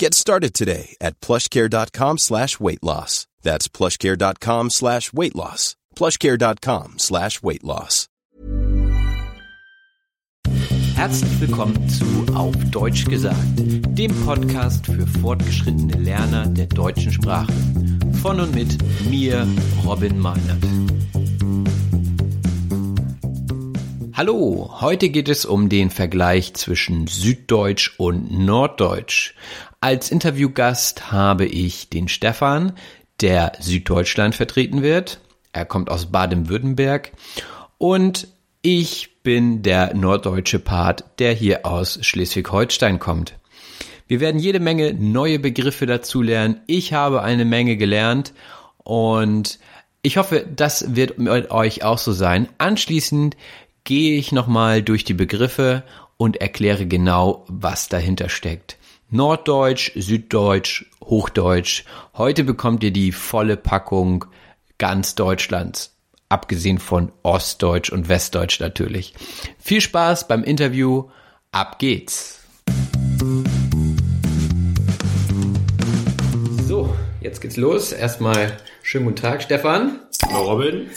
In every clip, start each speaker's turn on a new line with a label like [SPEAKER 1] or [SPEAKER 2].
[SPEAKER 1] Get started today at plushcare.com slash weight loss. That's plushcare.com slash weight loss. plushcare.com slash weight loss.
[SPEAKER 2] Herzlich willkommen zu Auf Deutsch gesagt, dem Podcast für fortgeschrittene Lerner der deutschen Sprache. Von und mit mir, Robin Meinert. Hallo, heute geht es um den Vergleich zwischen Süddeutsch und Norddeutsch. Als Interviewgast habe ich den Stefan, der Süddeutschland vertreten wird. Er kommt aus Baden-Württemberg und ich bin der norddeutsche Part, der hier aus Schleswig-Holstein kommt. Wir werden jede Menge neue Begriffe dazu lernen. Ich habe eine Menge gelernt und ich hoffe, das wird mit euch auch so sein. Anschließend gehe ich nochmal durch die Begriffe und erkläre genau, was dahinter steckt. Norddeutsch, Süddeutsch, Hochdeutsch. Heute bekommt ihr die volle Packung ganz Deutschlands. Abgesehen von Ostdeutsch und Westdeutsch natürlich. Viel Spaß beim Interview. Ab geht's. So, jetzt geht's los. Erstmal schönen guten Tag, Stefan.
[SPEAKER 3] Hallo Robin.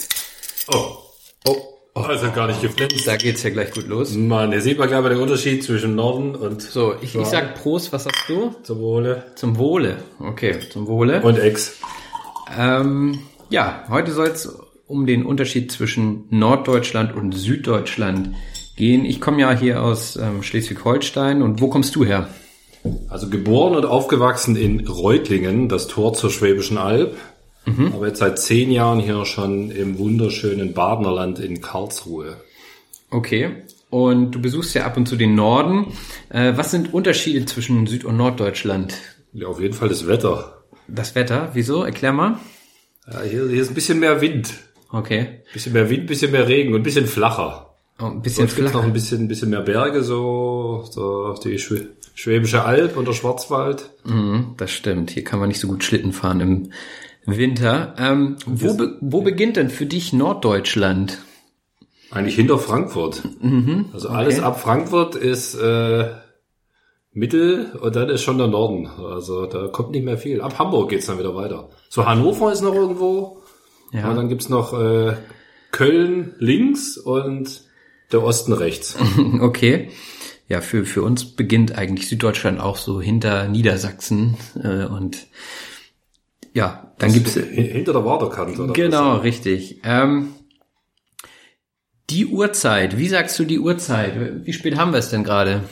[SPEAKER 3] Oh,
[SPEAKER 2] Oh,
[SPEAKER 3] oh, das hat gar nicht geflitzt.
[SPEAKER 2] da geht's ja gleich gut los.
[SPEAKER 3] Mann, hier sieht man gleich mal den Unterschied zwischen Norden und
[SPEAKER 2] So, ich, ich sag Prost, was sagst du?
[SPEAKER 3] zum Wohle
[SPEAKER 2] Zum Wohle. Okay, zum Wohle.
[SPEAKER 3] und Ex.
[SPEAKER 2] Ähm, ja, heute soll es um den Unterschied zwischen Norddeutschland und Süddeutschland gehen. Ich komme ja hier aus ähm, Schleswig-Holstein und wo kommst du her?
[SPEAKER 3] Also geboren und aufgewachsen in Reutlingen, das Tor zur Schwäbischen Alb. Aber jetzt seit zehn Jahren hier schon im wunderschönen Badenerland in Karlsruhe.
[SPEAKER 2] Okay. Und du besuchst ja ab und zu den Norden. Äh, was sind Unterschiede zwischen Süd- und Norddeutschland?
[SPEAKER 3] Ja, auf jeden Fall das Wetter.
[SPEAKER 2] Das Wetter, wieso? Erklär mal.
[SPEAKER 3] Ja, hier, hier ist ein bisschen mehr Wind.
[SPEAKER 2] Okay.
[SPEAKER 3] Bisschen mehr Wind, bisschen mehr Regen und ein bisschen flacher.
[SPEAKER 2] Oh, ein bisschen
[SPEAKER 3] Sonst gibt's noch
[SPEAKER 2] flacher.
[SPEAKER 3] ein bisschen, ein bisschen mehr Berge, so, so die Schw Schwäbische Alb und der Schwarzwald.
[SPEAKER 2] Mhm, das stimmt. Hier kann man nicht so gut Schlitten fahren im Winter. Ähm, wo, be wo beginnt denn für dich Norddeutschland?
[SPEAKER 3] Eigentlich hinter Frankfurt. also alles ab Frankfurt ist äh, Mittel und dann ist schon der Norden. Also da kommt nicht mehr viel. Ab Hamburg geht's dann wieder weiter. So Hannover ist noch irgendwo.
[SPEAKER 2] Ja.
[SPEAKER 3] Und dann gibt's noch äh, Köln links und der Osten rechts.
[SPEAKER 2] Okay. Ja, für, für uns beginnt eigentlich Süddeutschland auch so hinter Niedersachsen äh, und ja, dann gibt's
[SPEAKER 3] Hin- hinter der Waterkante. Oder
[SPEAKER 2] genau richtig. Ähm, die Uhrzeit. Wie sagst du die Uhrzeit? Wie spät haben wir es denn gerade?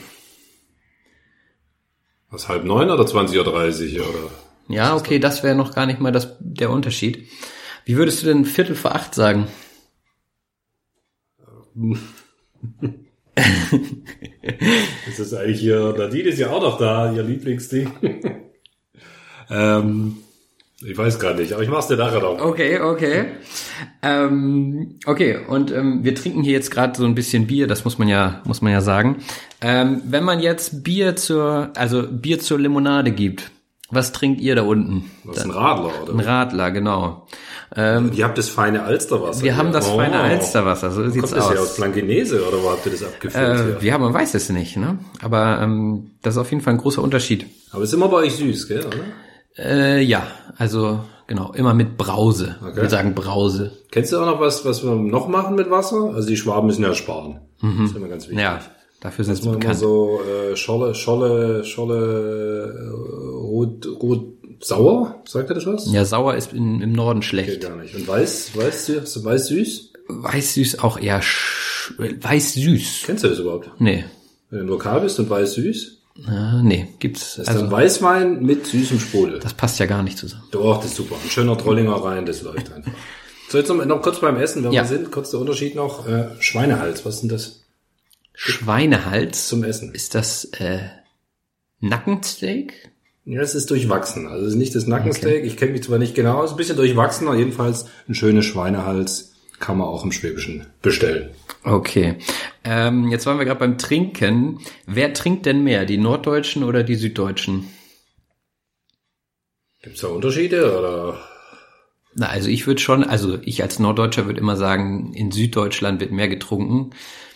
[SPEAKER 3] Was, halb neun oder 20.30 Uhr oder?
[SPEAKER 2] Ja, okay, das wäre noch gar nicht mal das, der Unterschied. Wie würdest du denn Viertel vor acht sagen?
[SPEAKER 3] Das ist eigentlich hier, Nadine ist ja auch noch da, ihr Lieblingsding. ähm, ich weiß gar nicht, aber ich mach's dir nachher noch.
[SPEAKER 2] Okay, okay. Ähm, okay, und ähm, wir trinken hier jetzt gerade so ein bisschen Bier, das muss man ja, muss man ja sagen. Ähm, wenn man jetzt Bier zur, also Bier zur Limonade gibt, Was trinkt ihr da unten?
[SPEAKER 3] Was ist ein Radler, oder?
[SPEAKER 2] Ein Radler, genau.
[SPEAKER 3] Ihr habt das feine Alsterwasser.
[SPEAKER 2] Wir haben das
[SPEAKER 3] Oh.
[SPEAKER 2] feine Alsterwasser, so sieht's
[SPEAKER 3] Kommt das ja aus
[SPEAKER 2] aus.
[SPEAKER 3] Blankenese, oder wo habt ihr das abgefüllt?
[SPEAKER 2] Äh,
[SPEAKER 3] hier?
[SPEAKER 2] wir haben, man weiß es nicht, ne? Aber ähm, das ist auf jeden Fall ein großer Unterschied.
[SPEAKER 3] Aber ist immer bei euch süß, gell, oder?
[SPEAKER 2] Äh, ja, also genau, immer mit Brause.
[SPEAKER 3] Okay.
[SPEAKER 2] Wir sagen Brause.
[SPEAKER 3] Kennst du auch noch was, was wir noch machen mit Wasser? Also die Schwaben müssen ja sparen. Das ist immer ganz wichtig.
[SPEAKER 2] Mhm. Ja, dafür sind sie
[SPEAKER 3] man immer
[SPEAKER 2] bekannt.
[SPEAKER 3] so äh, Scholle, Scholle, Scholle, äh, rot, rot, sauer, sagt er das was?
[SPEAKER 2] Ja, sauer ist in, im Norden
[SPEAKER 3] Geht
[SPEAKER 2] schlecht.
[SPEAKER 3] gar nicht. Und weiß, weiß, süß, weiß süß?
[SPEAKER 2] Weiß süß auch eher sch weiß süß.
[SPEAKER 3] Kennst du das überhaupt?
[SPEAKER 2] Nee.
[SPEAKER 3] Wenn du Lokal bist und weiß süß,
[SPEAKER 2] Äh, nee, gibt's.
[SPEAKER 3] ist
[SPEAKER 2] Also,
[SPEAKER 3] dann Weißwein mit süßem Sprudel.
[SPEAKER 2] das passt ja gar nicht zusammen.
[SPEAKER 3] Doch, das ist super. Ein schöner Trollinger rein, das läuft einfach. So, jetzt noch, noch kurz beim Essen, wenn
[SPEAKER 2] Ja.
[SPEAKER 3] wir sind, kurz der Unterschied noch. Äh, Schweinehals, was ist denn das
[SPEAKER 2] Schweinehals.
[SPEAKER 3] zum Essen?
[SPEAKER 2] Ist das äh, Nackensteak?
[SPEAKER 3] Ja, es ist durchwachsen. Also es ist nicht das Nackensteak. Ich kenne mich zwar nicht genau, es ist ein bisschen durchwachsen, aber jedenfalls ein schönes Schweinehals kann man auch im Schwäbischen bestellen.
[SPEAKER 2] Okay. Ähm, jetzt waren wir gerade beim Trinken. Wer trinkt denn mehr, die Norddeutschen oder die Süddeutschen?
[SPEAKER 3] Gibt es da Unterschiede oder?
[SPEAKER 2] Na, also ich würde schon, also ich als Norddeutscher würde immer sagen, in Süddeutschland wird mehr getrunken.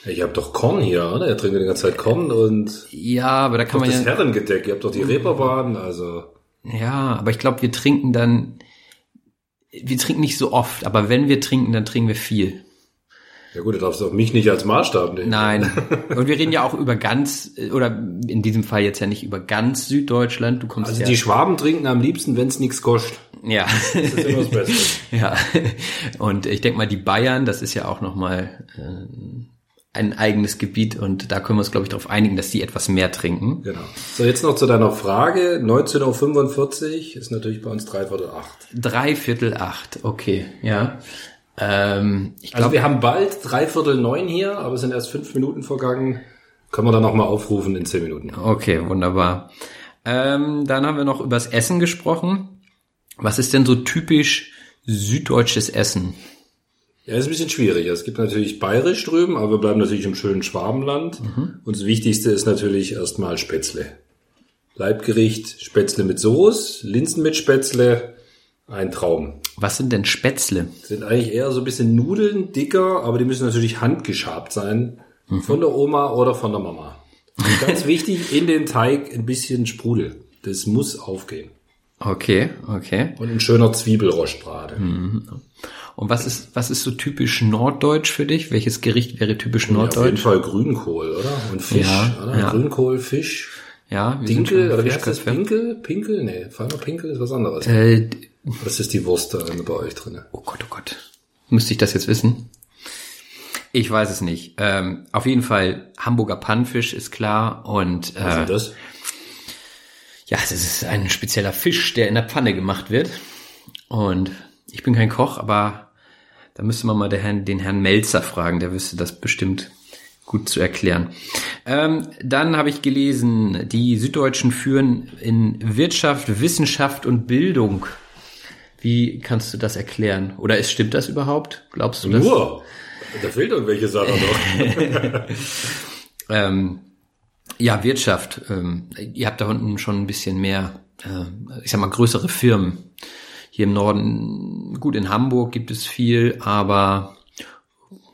[SPEAKER 3] Ich habe doch Korn hier, oder? Er trinkt die ganze Zeit Korn und
[SPEAKER 2] Ja, aber da kann man
[SPEAKER 3] das
[SPEAKER 2] ja,
[SPEAKER 3] Herrengedeck. Ihr habt doch die Reeperbahn, also
[SPEAKER 2] ja, aber ich glaube, wir trinken dann, wir trinken nicht so oft, aber wenn wir trinken, dann trinken wir viel.
[SPEAKER 3] ja gut, du darfst auch mich nicht als Maßstab nehmen.
[SPEAKER 2] Nein. Und wir reden ja auch über ganz, oder in diesem Fall jetzt ja nicht über ganz Süddeutschland. Du kommst
[SPEAKER 3] Also
[SPEAKER 2] ja,
[SPEAKER 3] die Schwaben trinken am liebsten, wenn es nichts kostet.
[SPEAKER 2] ja.
[SPEAKER 3] Das ist immer das Beste.
[SPEAKER 2] Ja, und ich denke mal, die Bayern, das ist ja auch nochmal äh, ein eigenes Gebiet und da können wir uns, glaube ich, darauf einigen, dass die etwas mehr trinken.
[SPEAKER 3] Genau. So, jetzt noch zu deiner Frage. 19.45 Uhr ist natürlich bei uns dreiviertel acht.
[SPEAKER 2] Dreiviertel acht, okay, ja. Ähm,
[SPEAKER 3] Also
[SPEAKER 2] glaube,
[SPEAKER 3] wir haben bald dreiviertel neun hier, aber es sind erst fünf Minuten vergangen. Können wir dann nochmal aufrufen in zehn Minuten.
[SPEAKER 2] okay, wunderbar. Ähm, dann haben wir noch übers Essen gesprochen. Was ist denn so typisch süddeutsches Essen?
[SPEAKER 3] Ja, ist ein bisschen schwierig. Es gibt natürlich bayerisch drüben, aber wir bleiben natürlich im schönen Schwabenland. Und das Wichtigste ist natürlich erstmal Spätzle. Leibgericht, Spätzle mit Soße, Linsen mit Spätzle, ein Traum.
[SPEAKER 2] Was sind denn Spätzle?
[SPEAKER 3] Sind eigentlich eher so ein bisschen Nudeln, dicker, aber die müssen natürlich handgeschabt sein. Von der Oma oder von der Mama. Und ganz wichtig, in den Teig ein bisschen Sprudel. Das muss aufgehen.
[SPEAKER 2] Okay, okay.
[SPEAKER 3] Und ein schöner Zwiebelrostbrate.
[SPEAKER 2] Und was ist, was ist so typisch norddeutsch für dich? Welches Gericht wäre typisch
[SPEAKER 3] Ja, auf jeden
[SPEAKER 2] norddeutsch?
[SPEAKER 3] Fall Grünkohl, oder? Und Fisch,
[SPEAKER 2] Ja,
[SPEAKER 3] oder?
[SPEAKER 2] ja.
[SPEAKER 3] Grünkohl, Fisch.
[SPEAKER 2] Ja, wir
[SPEAKER 3] Dinkel, oder wie heißt das? Pinkel? Pinkel? Nee, feiner Pinkel ist was anderes.
[SPEAKER 2] Äh,
[SPEAKER 3] Was ist die Wurst da bei euch drin?
[SPEAKER 2] oh Gott, oh Gott. Müsste ich das jetzt wissen? Ich weiß es nicht. Ähm, auf jeden Fall Hamburger Pannfisch ist klar und
[SPEAKER 3] Was
[SPEAKER 2] äh,
[SPEAKER 3] ist das?
[SPEAKER 2] ja, das ist ein spezieller Fisch, der in der Pfanne gemacht wird. Und ich bin kein Koch, aber da müsste man mal den Herrn, den Herrn Melzer fragen, der wüsste das bestimmt gut zu erklären. Ähm, dann habe ich gelesen, die Süddeutschen führen in Wirtschaft, Wissenschaft und Bildung. Wie kannst du das erklären? Oder ist, stimmt das überhaupt? Glaubst du das?
[SPEAKER 3] Nur. Da fehlt irgendwelche Sachen noch.
[SPEAKER 2] Ähm, ja, Wirtschaft. Ähm, ihr habt da unten schon ein bisschen mehr, äh, ich sag mal, größere Firmen. Hier im Norden, gut, in Hamburg gibt es viel, aber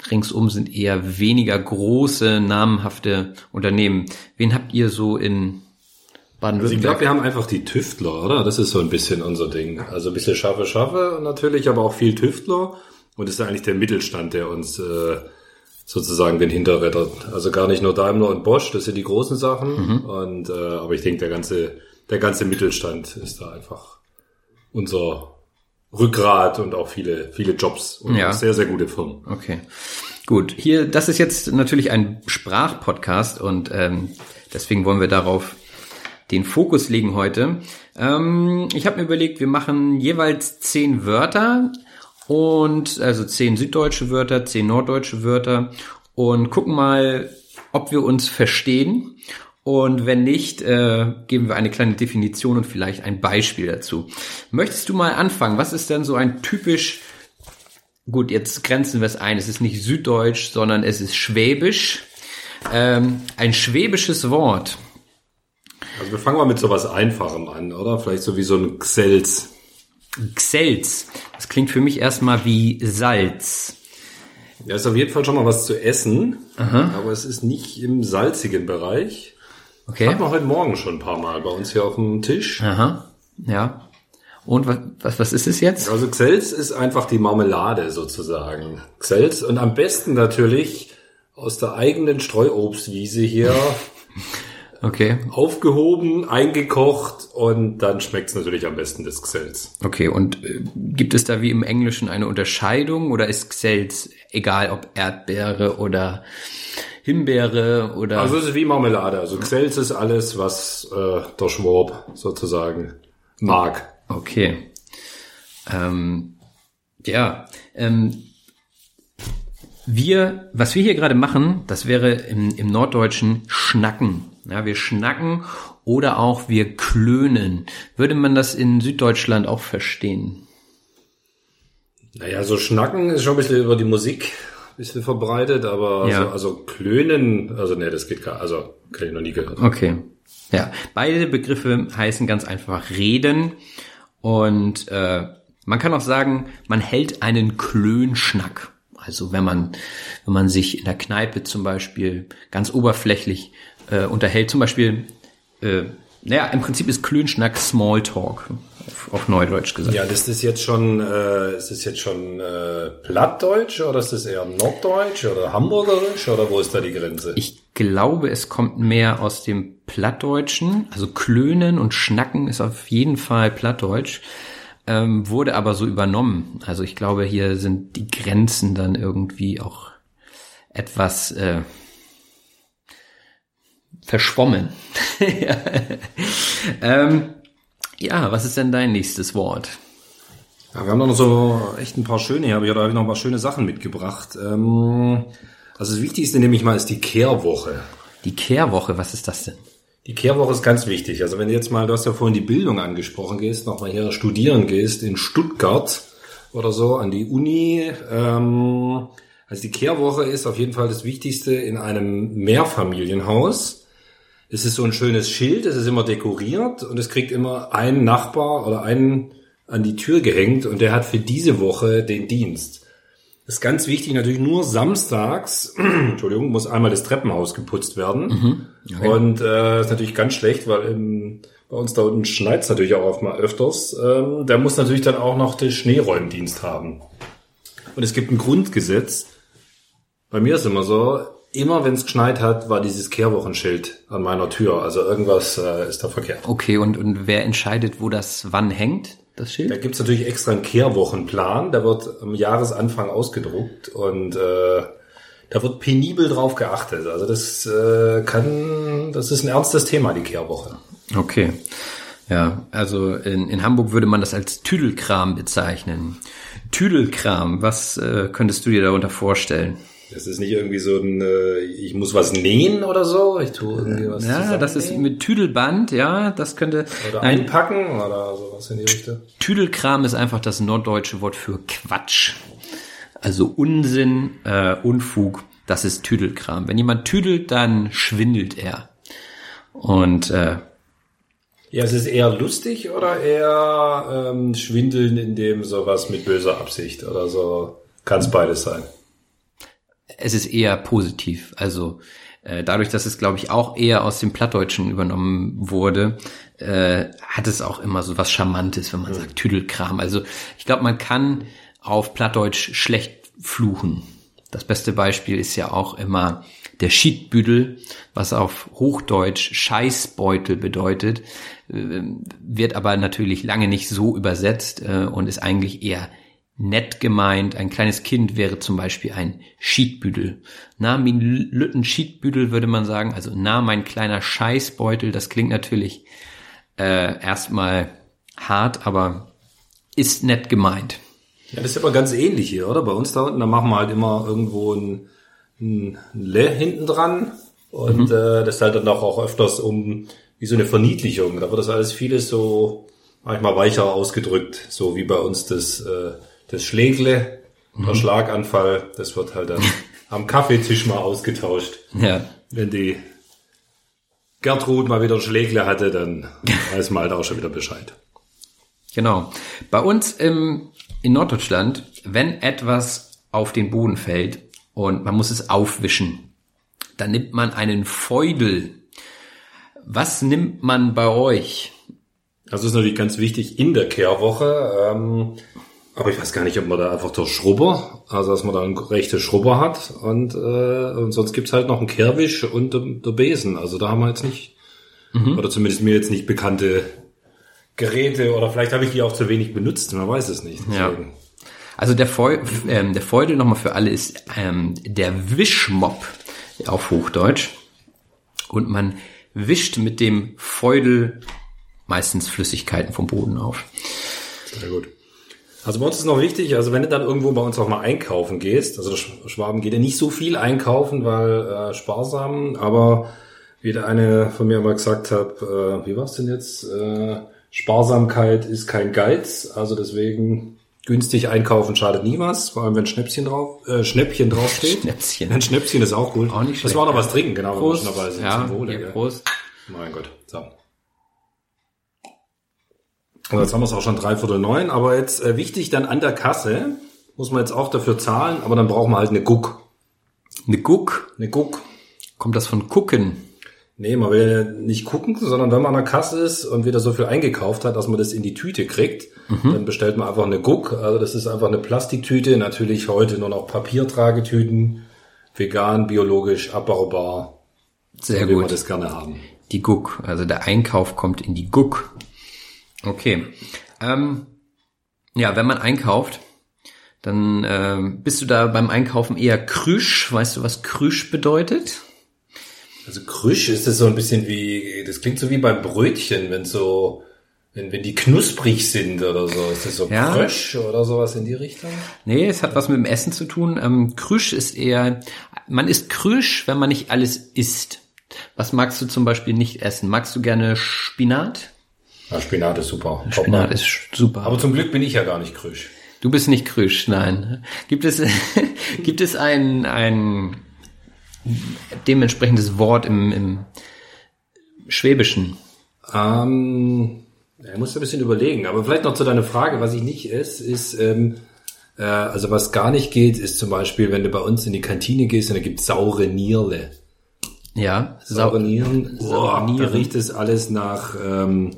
[SPEAKER 2] ringsum sind eher weniger große, namenhafte Unternehmen. Wen habt ihr so in
[SPEAKER 3] Also ich
[SPEAKER 2] Baden-Württemberg?
[SPEAKER 3] glaube, wir haben einfach die Tüftler, oder? Das ist so ein bisschen unser Ding. Also ein bisschen Schaffe, Schaffe natürlich, aber auch viel Tüftler. Und das ist eigentlich der Mittelstand, der uns äh, sozusagen den hinterrettert. Also gar nicht nur Daimler und Bosch, das sind die großen Sachen. Und äh, aber ich denke, der ganze, der ganze Mittelstand ist da einfach unser Rückgrat und auch viele, viele Jobs und
[SPEAKER 2] Ja.
[SPEAKER 3] sehr, sehr gute Firmen.
[SPEAKER 2] Okay. Gut, hier, das ist jetzt natürlich ein Sprachpodcast und ähm, deswegen wollen wir darauf den Fokus legen heute. Ähm, ich habe mir überlegt, wir machen jeweils zehn Wörter und also zehn süddeutsche Wörter, zehn norddeutsche Wörter und gucken mal, ob wir uns verstehen. Und wenn nicht, äh, geben wir eine kleine Definition und vielleicht ein Beispiel dazu. Möchtest du mal anfangen? Was ist denn so ein typisch Gut, jetzt grenzen wir es ein. Es ist nicht süddeutsch, sondern es ist schwäbisch. Ähm, ein schwäbisches Wort.
[SPEAKER 3] Also wir fangen mal mit sowas Einfachem an, oder? Vielleicht so wie so ein Xels.
[SPEAKER 2] Xels. Das klingt für mich erstmal wie Salz.
[SPEAKER 3] Ja, ist auf jeden Fall schon mal was zu essen, aber es ist nicht im salzigen Bereich.
[SPEAKER 2] Okay.
[SPEAKER 3] Hatten wir heute Morgen schon ein paar Mal bei uns hier auf dem Tisch.
[SPEAKER 2] Aha. Ja. Und was, was, was ist es jetzt?
[SPEAKER 3] Also Xels ist einfach die Marmelade sozusagen. Xels und am besten natürlich aus der eigenen Streuobstwiese hier
[SPEAKER 2] Okay.
[SPEAKER 3] aufgehoben, eingekocht und dann schmeckt's natürlich am besten des Xels.
[SPEAKER 2] Okay, und äh, gibt es da wie im Englischen eine Unterscheidung oder ist Xels egal ob Erdbeere oder Himbeere oder
[SPEAKER 3] Also es ist wie Marmelade. Also Xels ist alles, was äh, der Schwab sozusagen mag.
[SPEAKER 2] Okay. Ähm, ja, ähm, wir, was wir hier gerade machen, das wäre im, im Norddeutschen Schnacken. Ja, wir schnacken oder auch wir klönen. Würde man das in Süddeutschland auch verstehen?
[SPEAKER 3] Naja, so Schnacken ist schon ein bisschen über die Musik ein bisschen verbreitet, aber
[SPEAKER 2] Ja.
[SPEAKER 3] so, also Klönen, also nee, das geht gar, also kann ich noch nie gehört.
[SPEAKER 2] Okay. Ja, beide Begriffe heißen ganz einfach reden und äh, man kann auch sagen, man hält einen Klönschnack. Also wenn man wenn man sich in der Kneipe zum Beispiel ganz oberflächlich äh, unterhält, zum Beispiel, äh, naja, im Prinzip ist Klönschnack Smalltalk auf, auf Neudeutsch gesagt.
[SPEAKER 3] Ja, das ist jetzt schon, äh, ist das jetzt schon äh, Plattdeutsch oder ist das eher Norddeutsch oder Hamburgerisch oder wo ist da die Grenze?
[SPEAKER 2] Ich glaube, es kommt mehr aus dem Plattdeutschen. Also Klönen und Schnacken ist auf jeden Fall Plattdeutsch. Ähm, wurde aber so übernommen. Also ich glaube, hier sind die Grenzen dann irgendwie auch etwas äh, verschwommen. ja. ähm, ja, was ist denn dein nächstes Wort?
[SPEAKER 3] Ja, wir haben doch noch so echt ein paar schöne, hier habe ich, da habe ich noch ein paar schöne Sachen mitgebracht. Ähm, also das Wichtigste nehme ich mal ist die Kehrwoche.
[SPEAKER 2] Die Kehrwoche, was ist das denn?
[SPEAKER 3] Die Kehrwoche ist ganz wichtig. Also wenn du jetzt mal, du hast ja vorhin die Bildung angesprochen, gehst, nochmal hier studieren gehst in Stuttgart oder so an die Uni. Ähm, also die Kehrwoche ist auf jeden Fall das Wichtigste in einem Mehrfamilienhaus. Es ist so ein schönes Schild, es ist immer dekoriert und es kriegt immer ein Nachbar oder einen an die Tür gehängt und der hat für diese Woche den Dienst. Das ist ganz wichtig, natürlich nur samstags, Entschuldigung, muss einmal das Treppenhaus geputzt werden. Und äh, ist natürlich ganz schlecht, weil im, bei uns da unten schneit's natürlich auch oft mal öfters. Ähm, der muss natürlich dann auch noch den Schneeräumdienst haben. Und es gibt ein Grundgesetz. Bei mir ist immer so, immer wenn es geschneit hat, war dieses Kehrwochenschild an meiner Tür. Also irgendwas äh, ist da verkehrt.
[SPEAKER 2] Okay, und, und wer entscheidet, wo das wann hängt, das
[SPEAKER 3] Da
[SPEAKER 2] Schild?
[SPEAKER 3] gibt's natürlich extra einen Kehrwochenplan, der wird am Jahresanfang ausgedruckt und äh, da wird penibel drauf geachtet. Also das äh, kann, das ist ein ernstes Thema, die Kehrwoche.
[SPEAKER 2] Okay. Ja, also in, in Hamburg würde man das als Tüdelkram bezeichnen. Tüdelkram, was äh, könntest du dir darunter vorstellen?
[SPEAKER 3] Das ist nicht irgendwie so ein, äh, ich muss was nähen oder so, ich tue irgendwie was
[SPEAKER 2] Ja, das ist mit Tüdelband, ja, das könnte.
[SPEAKER 3] oder
[SPEAKER 2] Nein,
[SPEAKER 3] einpacken oder sowas in die Richtung.
[SPEAKER 2] Tüdelkram ist einfach das norddeutsche Wort für Quatsch. Also Unsinn, äh, Unfug, das ist Tüdelkram. Wenn jemand tüdelt, dann schwindelt er. Und äh,
[SPEAKER 3] Ja, es ist eher lustig oder eher ähm, schwindeln in dem sowas mit böser Absicht oder so. Kann es beides sein.
[SPEAKER 2] Es ist eher positiv. Also äh, dadurch, dass es, glaube ich, auch eher aus dem Plattdeutschen übernommen wurde, äh, hat es auch immer so was Charmantes, wenn man sagt Tüdelkram. Also ich glaube, man kann auf Plattdeutsch schlecht fluchen. Das beste Beispiel ist ja auch immer der Schiedbüdel, was auf Hochdeutsch Scheißbeutel bedeutet, äh, wird aber natürlich lange nicht so übersetzt äh, und ist eigentlich eher nett gemeint. Ein kleines Kind wäre zum Beispiel ein Schiedbüdel. Na, min Lütten Schiedbüdel würde man sagen. Also, na, mein kleiner Scheißbeutel. Das klingt natürlich äh, erstmal hart, aber ist nett gemeint.
[SPEAKER 3] Ja, das ist aber ganz ähnlich hier, oder? Bei uns da unten, da machen wir halt immer irgendwo ein, ein Le hinten dran. Und äh, das ist halt dann auch, auch öfters um wie so eine Verniedlichung. Da wird das alles vieles so manchmal weicher ausgedrückt, so wie bei uns das, äh, das Schlägle, der Schlaganfall, das wird halt dann am Kaffeetisch mal ausgetauscht,
[SPEAKER 2] Ja.
[SPEAKER 3] wenn die Gertrud mal wieder Schlägle hatte, dann weiß man halt auch schon wieder Bescheid.
[SPEAKER 2] Genau. Bei uns im, in Norddeutschland, wenn etwas auf den Boden fällt und man muss es aufwischen, dann nimmt man einen Feudel. Was nimmt man bei euch?
[SPEAKER 3] Das ist natürlich ganz wichtig in der Kehrwoche. Ähm, aber ich weiß gar nicht, ob man da einfach der Schrubber, also dass man da einen rechte Schrubber hat und, äh, und sonst gibt's halt noch einen Kehrwisch und der, Besen. Also da haben wir jetzt nicht, oder zumindest mir jetzt nicht bekannte Geräte oder vielleicht habe ich die auch zu wenig benutzt, man weiß es nicht.
[SPEAKER 2] Ja. Also der, Feu, ähm, der Feudel nochmal für alle ist ähm, der Wischmopp auf Hochdeutsch. Und man wischt mit dem Feudel meistens Flüssigkeiten vom Boden auf.
[SPEAKER 3] Sehr gut. Also bei uns ist noch wichtig, also wenn du dann irgendwo bei uns auch mal einkaufen gehst, also Schwaben geht ja nicht so viel einkaufen, weil äh, sparsam, aber wie der eine von mir mal gesagt hat, äh, wie war's denn jetzt? Äh, Sparsamkeit ist kein Geiz, also deswegen günstig einkaufen schadet nie was, vor allem wenn Schnäppchen drauf, äh, Schnäppchen draufsteht.
[SPEAKER 2] Schnäpschen.
[SPEAKER 3] Ein Schnäppchen ist auch gut.
[SPEAKER 2] Auch nicht
[SPEAKER 3] Das
[SPEAKER 2] schlecht,
[SPEAKER 3] war noch
[SPEAKER 2] ja.
[SPEAKER 3] was trinken, genau.
[SPEAKER 2] Prost. Ja, hier,
[SPEAKER 3] gell?
[SPEAKER 2] Prost.
[SPEAKER 3] Mein Gott. So. Und jetzt haben wir es auch schon dreiviertel neun, aber jetzt äh, wichtig dann an der Kasse, muss man jetzt auch dafür zahlen, aber dann brauchen wir halt eine Guck.
[SPEAKER 2] Eine Guck.
[SPEAKER 3] Eine Guck.
[SPEAKER 2] Kommt das von gucken?
[SPEAKER 3] Nee, man will nicht gucken, sondern wenn man an der Kasse ist und wieder so viel eingekauft hat, dass man das in die Tüte kriegt, dann bestellt man einfach eine Guck. Also das ist einfach eine Plastiktüte, natürlich heute nur noch Papiertragetüten, vegan, biologisch, abbaubar,
[SPEAKER 2] Sehr
[SPEAKER 3] wie wir
[SPEAKER 2] gut.
[SPEAKER 3] das gerne haben.
[SPEAKER 2] Die Guck. Also der Einkauf kommt in die Guck. Okay. Ähm, ja, wenn man einkauft, dann ähm, bist du da beim Einkaufen eher krüsch. Weißt du, was krüsch bedeutet?
[SPEAKER 3] Also Krüsch ist das so ein bisschen wie, das klingt so wie beim Brötchen, wenn so, wenn, wenn die knusprig sind oder so. Ist das so
[SPEAKER 2] Ja.
[SPEAKER 3] Krösch oder sowas in die Richtung?
[SPEAKER 2] Nee, es hat was mit dem Essen zu tun. Ähm, krüsch ist eher, man ist krüsch, wenn man nicht alles isst. Was magst du zum Beispiel nicht essen? Magst du gerne Spinat?
[SPEAKER 3] Ja, Spinat ist super.
[SPEAKER 2] Spinat
[SPEAKER 3] Top,
[SPEAKER 2] ist super.
[SPEAKER 3] Aber zum Glück bin ich ja gar nicht Krüsch.
[SPEAKER 2] Du bist nicht krüsch, nein. Gibt es, gibt es ein, ein dementsprechendes Wort im, im Schwäbischen?
[SPEAKER 3] Ähm, ich muss ein bisschen überlegen, aber vielleicht noch zu deiner Frage, was ich nicht esse, ist, ähm, äh, also was gar nicht geht, ist zum Beispiel, wenn du bei uns in die Kantine gehst und da gibt's saure Nierle.
[SPEAKER 2] Ja,
[SPEAKER 3] Saure
[SPEAKER 2] Sau
[SPEAKER 3] Nieren, Boah, da riecht es alles nach, ähm,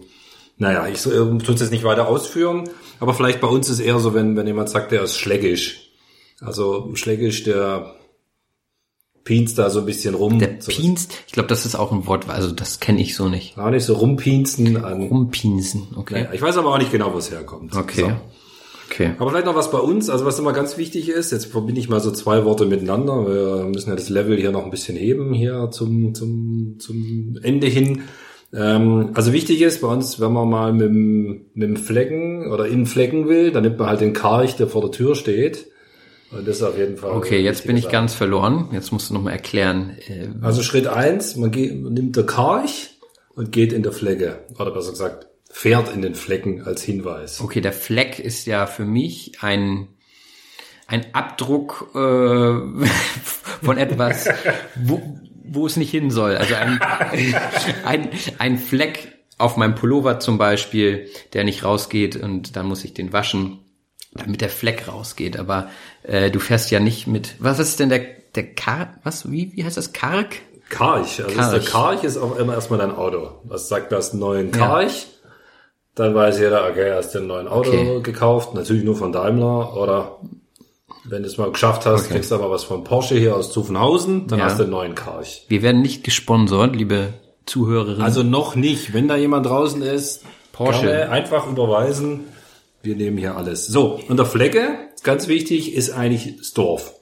[SPEAKER 3] naja, ich äh, tue es jetzt nicht weiter ausführen, aber vielleicht bei uns ist eher so, wenn, wenn jemand sagt, der ist schlägisch. Also schlägisch, der pinst da so ein bisschen rum.
[SPEAKER 2] der
[SPEAKER 3] so,
[SPEAKER 2] Pinst, ich glaube, das ist auch ein Wort, also das kenne ich so nicht.
[SPEAKER 3] Gar nicht so rumpinsten an.
[SPEAKER 2] Rumpinsen, okay.
[SPEAKER 3] Naja, ich weiß aber auch nicht genau, wo es herkommt.
[SPEAKER 2] Okay.
[SPEAKER 3] So.
[SPEAKER 2] Okay.
[SPEAKER 3] Aber vielleicht noch was bei uns, also was immer ganz wichtig ist, jetzt verbinde ich mal so zwei Worte miteinander, wir müssen ja das Level hier noch ein bisschen heben, hier zum, zum, zum Ende hin. Ähm, also wichtig ist bei uns, wenn man mal mit dem, mit dem Flecken oder in Flecken will, dann nimmt man halt den Karch, der vor der Tür steht. Und das ist auf jeden Fall.
[SPEAKER 2] Okay, jetzt bin ich
[SPEAKER 3] wichtige
[SPEAKER 2] ganz verloren. Jetzt musst du noch mal erklären. Äh,
[SPEAKER 3] Sache. Also Schritt eins, man, geht, man nimmt der Karch und geht in der Flecke. Oder besser gesagt, fährt in den Flecken als Hinweis.
[SPEAKER 2] Okay, der Fleck ist ja für mich ein ein Abdruck äh, von etwas, wo, wo es nicht hin soll. Also ein, ein, ein Fleck auf meinem Pullover zum Beispiel, der nicht rausgeht und dann muss ich den waschen, damit der Fleck rausgeht. Aber äh, du fährst ja nicht mit. Was ist denn der der Kar? Was? Wie wie heißt das? Karg?
[SPEAKER 3] Karch. Also
[SPEAKER 2] Karch.
[SPEAKER 3] Ist der Karch ist auch immer erstmal dein Auto. Das sagt, hast einen neuen Karch. Dann weiß jeder, okay, hast du einen neuen Auto
[SPEAKER 2] Okay.
[SPEAKER 3] gekauft. Natürlich nur von Daimler. Oder wenn du es mal geschafft hast, kriegst du aber was von Porsche hier aus Zuffenhausen. Dann
[SPEAKER 2] Ja.
[SPEAKER 3] hast du einen neuen Karch.
[SPEAKER 2] Wir werden nicht gesponsert, liebe Zuhörerinnen.
[SPEAKER 3] Also noch nicht. Wenn da jemand draußen ist,
[SPEAKER 2] Porsche.
[SPEAKER 3] einfach überweisen. Wir nehmen hier alles. So, und der Flecke, ganz wichtig, ist eigentlich das Dorf.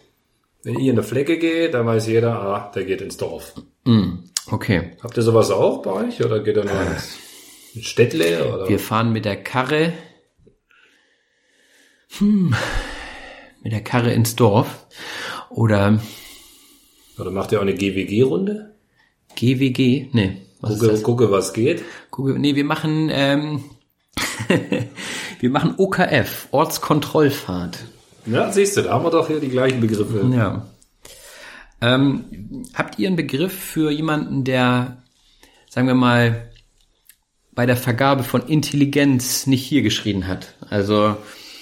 [SPEAKER 3] Wenn ich in der Flecke gehe, dann weiß jeder, ah, der geht ins Dorf.
[SPEAKER 2] okay.
[SPEAKER 3] Habt ihr sowas auch bei euch oder geht ihr nur ins ins Städtle? Oder?
[SPEAKER 2] Wir fahren mit der Karre. Hm, mit der Karre ins Dorf. Oder
[SPEAKER 3] Oder macht ihr auch eine GWG-Runde?
[SPEAKER 2] GWG? Nee. Was
[SPEAKER 3] Gucke, gucke, was geht.
[SPEAKER 2] Gucke, nee, wir machen, ähm, wir machen OKF, Ortskontrollfahrt.
[SPEAKER 3] Ja, siehst du, da haben wir doch hier die gleichen Begriffe.
[SPEAKER 2] Ja. Ähm, habt ihr einen Begriff für jemanden, der sagen wir mal, bei der Vergabe von Intelligenz nicht hier geschrien hat. Also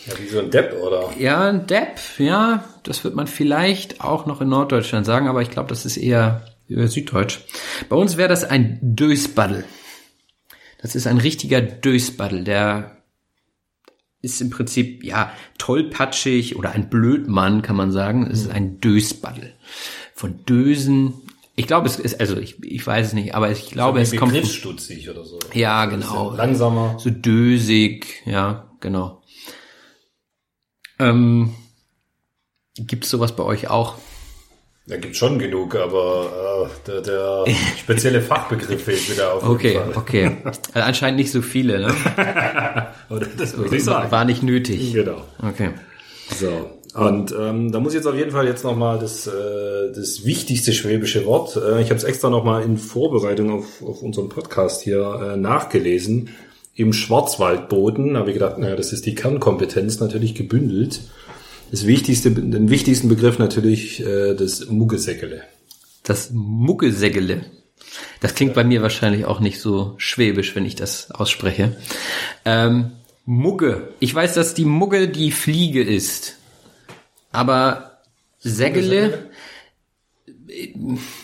[SPEAKER 3] Ja, wie so ein Depp, oder?
[SPEAKER 2] ja, ein Depp, ja, das wird man vielleicht auch noch in Norddeutschland sagen, aber ich glaube, das ist eher über Süddeutsch. Bei uns wäre das ein Dösbaddel. Das ist ein richtiger Dösbaddel, der ist im Prinzip, ja, tollpatschig oder ein Blödmann, kann man sagen. Es ist ein Dösbaddel. Von Dösen, ich glaube, es ist, also ich, ich weiß es nicht, aber ich glaube, es kommt.
[SPEAKER 3] Begriffsstutzig oder so.
[SPEAKER 2] Ja, genau.
[SPEAKER 3] Langsamer.
[SPEAKER 2] So dösig, ja, genau. Ähm, gibt's sowas bei euch auch?
[SPEAKER 3] Da gibt's schon genug, aber äh, der, der spezielle Fachbegriff fehlt wieder auf
[SPEAKER 2] Okay, okay. Also anscheinend nicht so viele, ne?
[SPEAKER 3] Aber das würde ich sagen.
[SPEAKER 2] War nicht nötig.
[SPEAKER 3] Genau.
[SPEAKER 2] Okay.
[SPEAKER 3] So. Und ähm, da muss ich jetzt auf jeden Fall jetzt nochmal das, äh, das wichtigste schwäbische Wort. Äh, ich habe es extra nochmal in Vorbereitung auf, auf unseren Podcast hier äh, nachgelesen. Im Schwarzwaldboden habe ich gedacht, naja, das ist die Kernkompetenz natürlich gebündelt. Das wichtigste, den wichtigsten Begriff natürlich äh, das Muggesäckele.
[SPEAKER 2] Das Muggesägele. Das klingt bei mir wahrscheinlich auch nicht so schwäbisch, wenn ich das ausspreche. Ähm, Mugge. Ich weiß, dass die Mugge die Fliege ist. Aber Sägele, äh,